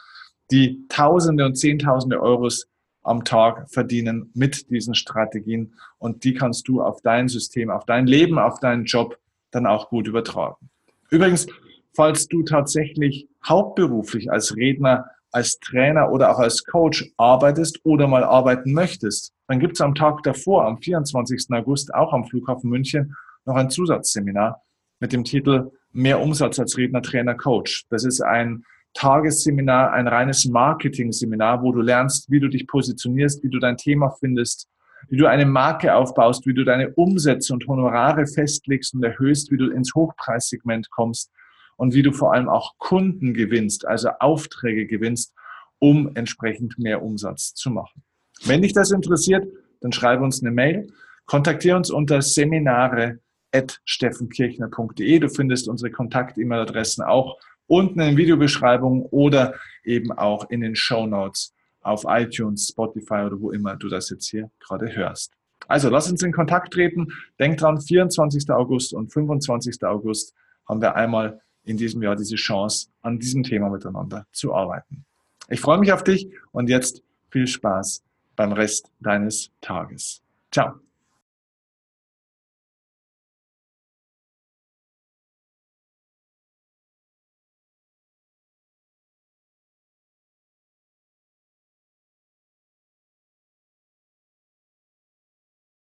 die Tausende und Zehntausende Euros am Tag verdienen mit diesen Strategien. Und die kannst du auf dein System, auf dein Leben, auf deinen Job dann auch gut übertragen. Übrigens, falls du tatsächlich hauptberuflich als Redner als Trainer oder auch als Coach arbeitest oder mal arbeiten möchtest, dann gibt es am Tag davor, am 24. August, auch am Flughafen München, noch ein Zusatzseminar mit dem Titel Mehr Umsatz als Redner, Trainer, Coach. Das ist ein Tagesseminar, ein reines Marketing-Seminar, wo du lernst, wie du dich positionierst, wie du dein Thema findest, wie du eine Marke aufbaust, wie du deine Umsätze und Honorare festlegst und erhöhst, wie du ins Hochpreissegment kommst und wie du vor allem auch Kunden gewinnst, also Aufträge gewinnst, um entsprechend mehr Umsatz zu machen. Wenn dich das interessiert, dann schreibe uns eine Mail, kontaktiere uns unter seminare.steffenkirchner.de. Du findest unsere Kontakt-E-Mail-Adressen auch unten in der Videobeschreibung oder eben auch in den Show Notes auf iTunes, Spotify oder wo immer du das jetzt hier gerade hörst. Also lass uns in Kontakt treten. Denk dran, 24. August und 25. August haben wir einmal in diesem Jahr diese Chance, an diesem Thema miteinander zu arbeiten. Ich freue mich auf dich und jetzt viel Spaß beim Rest deines Tages. Ciao.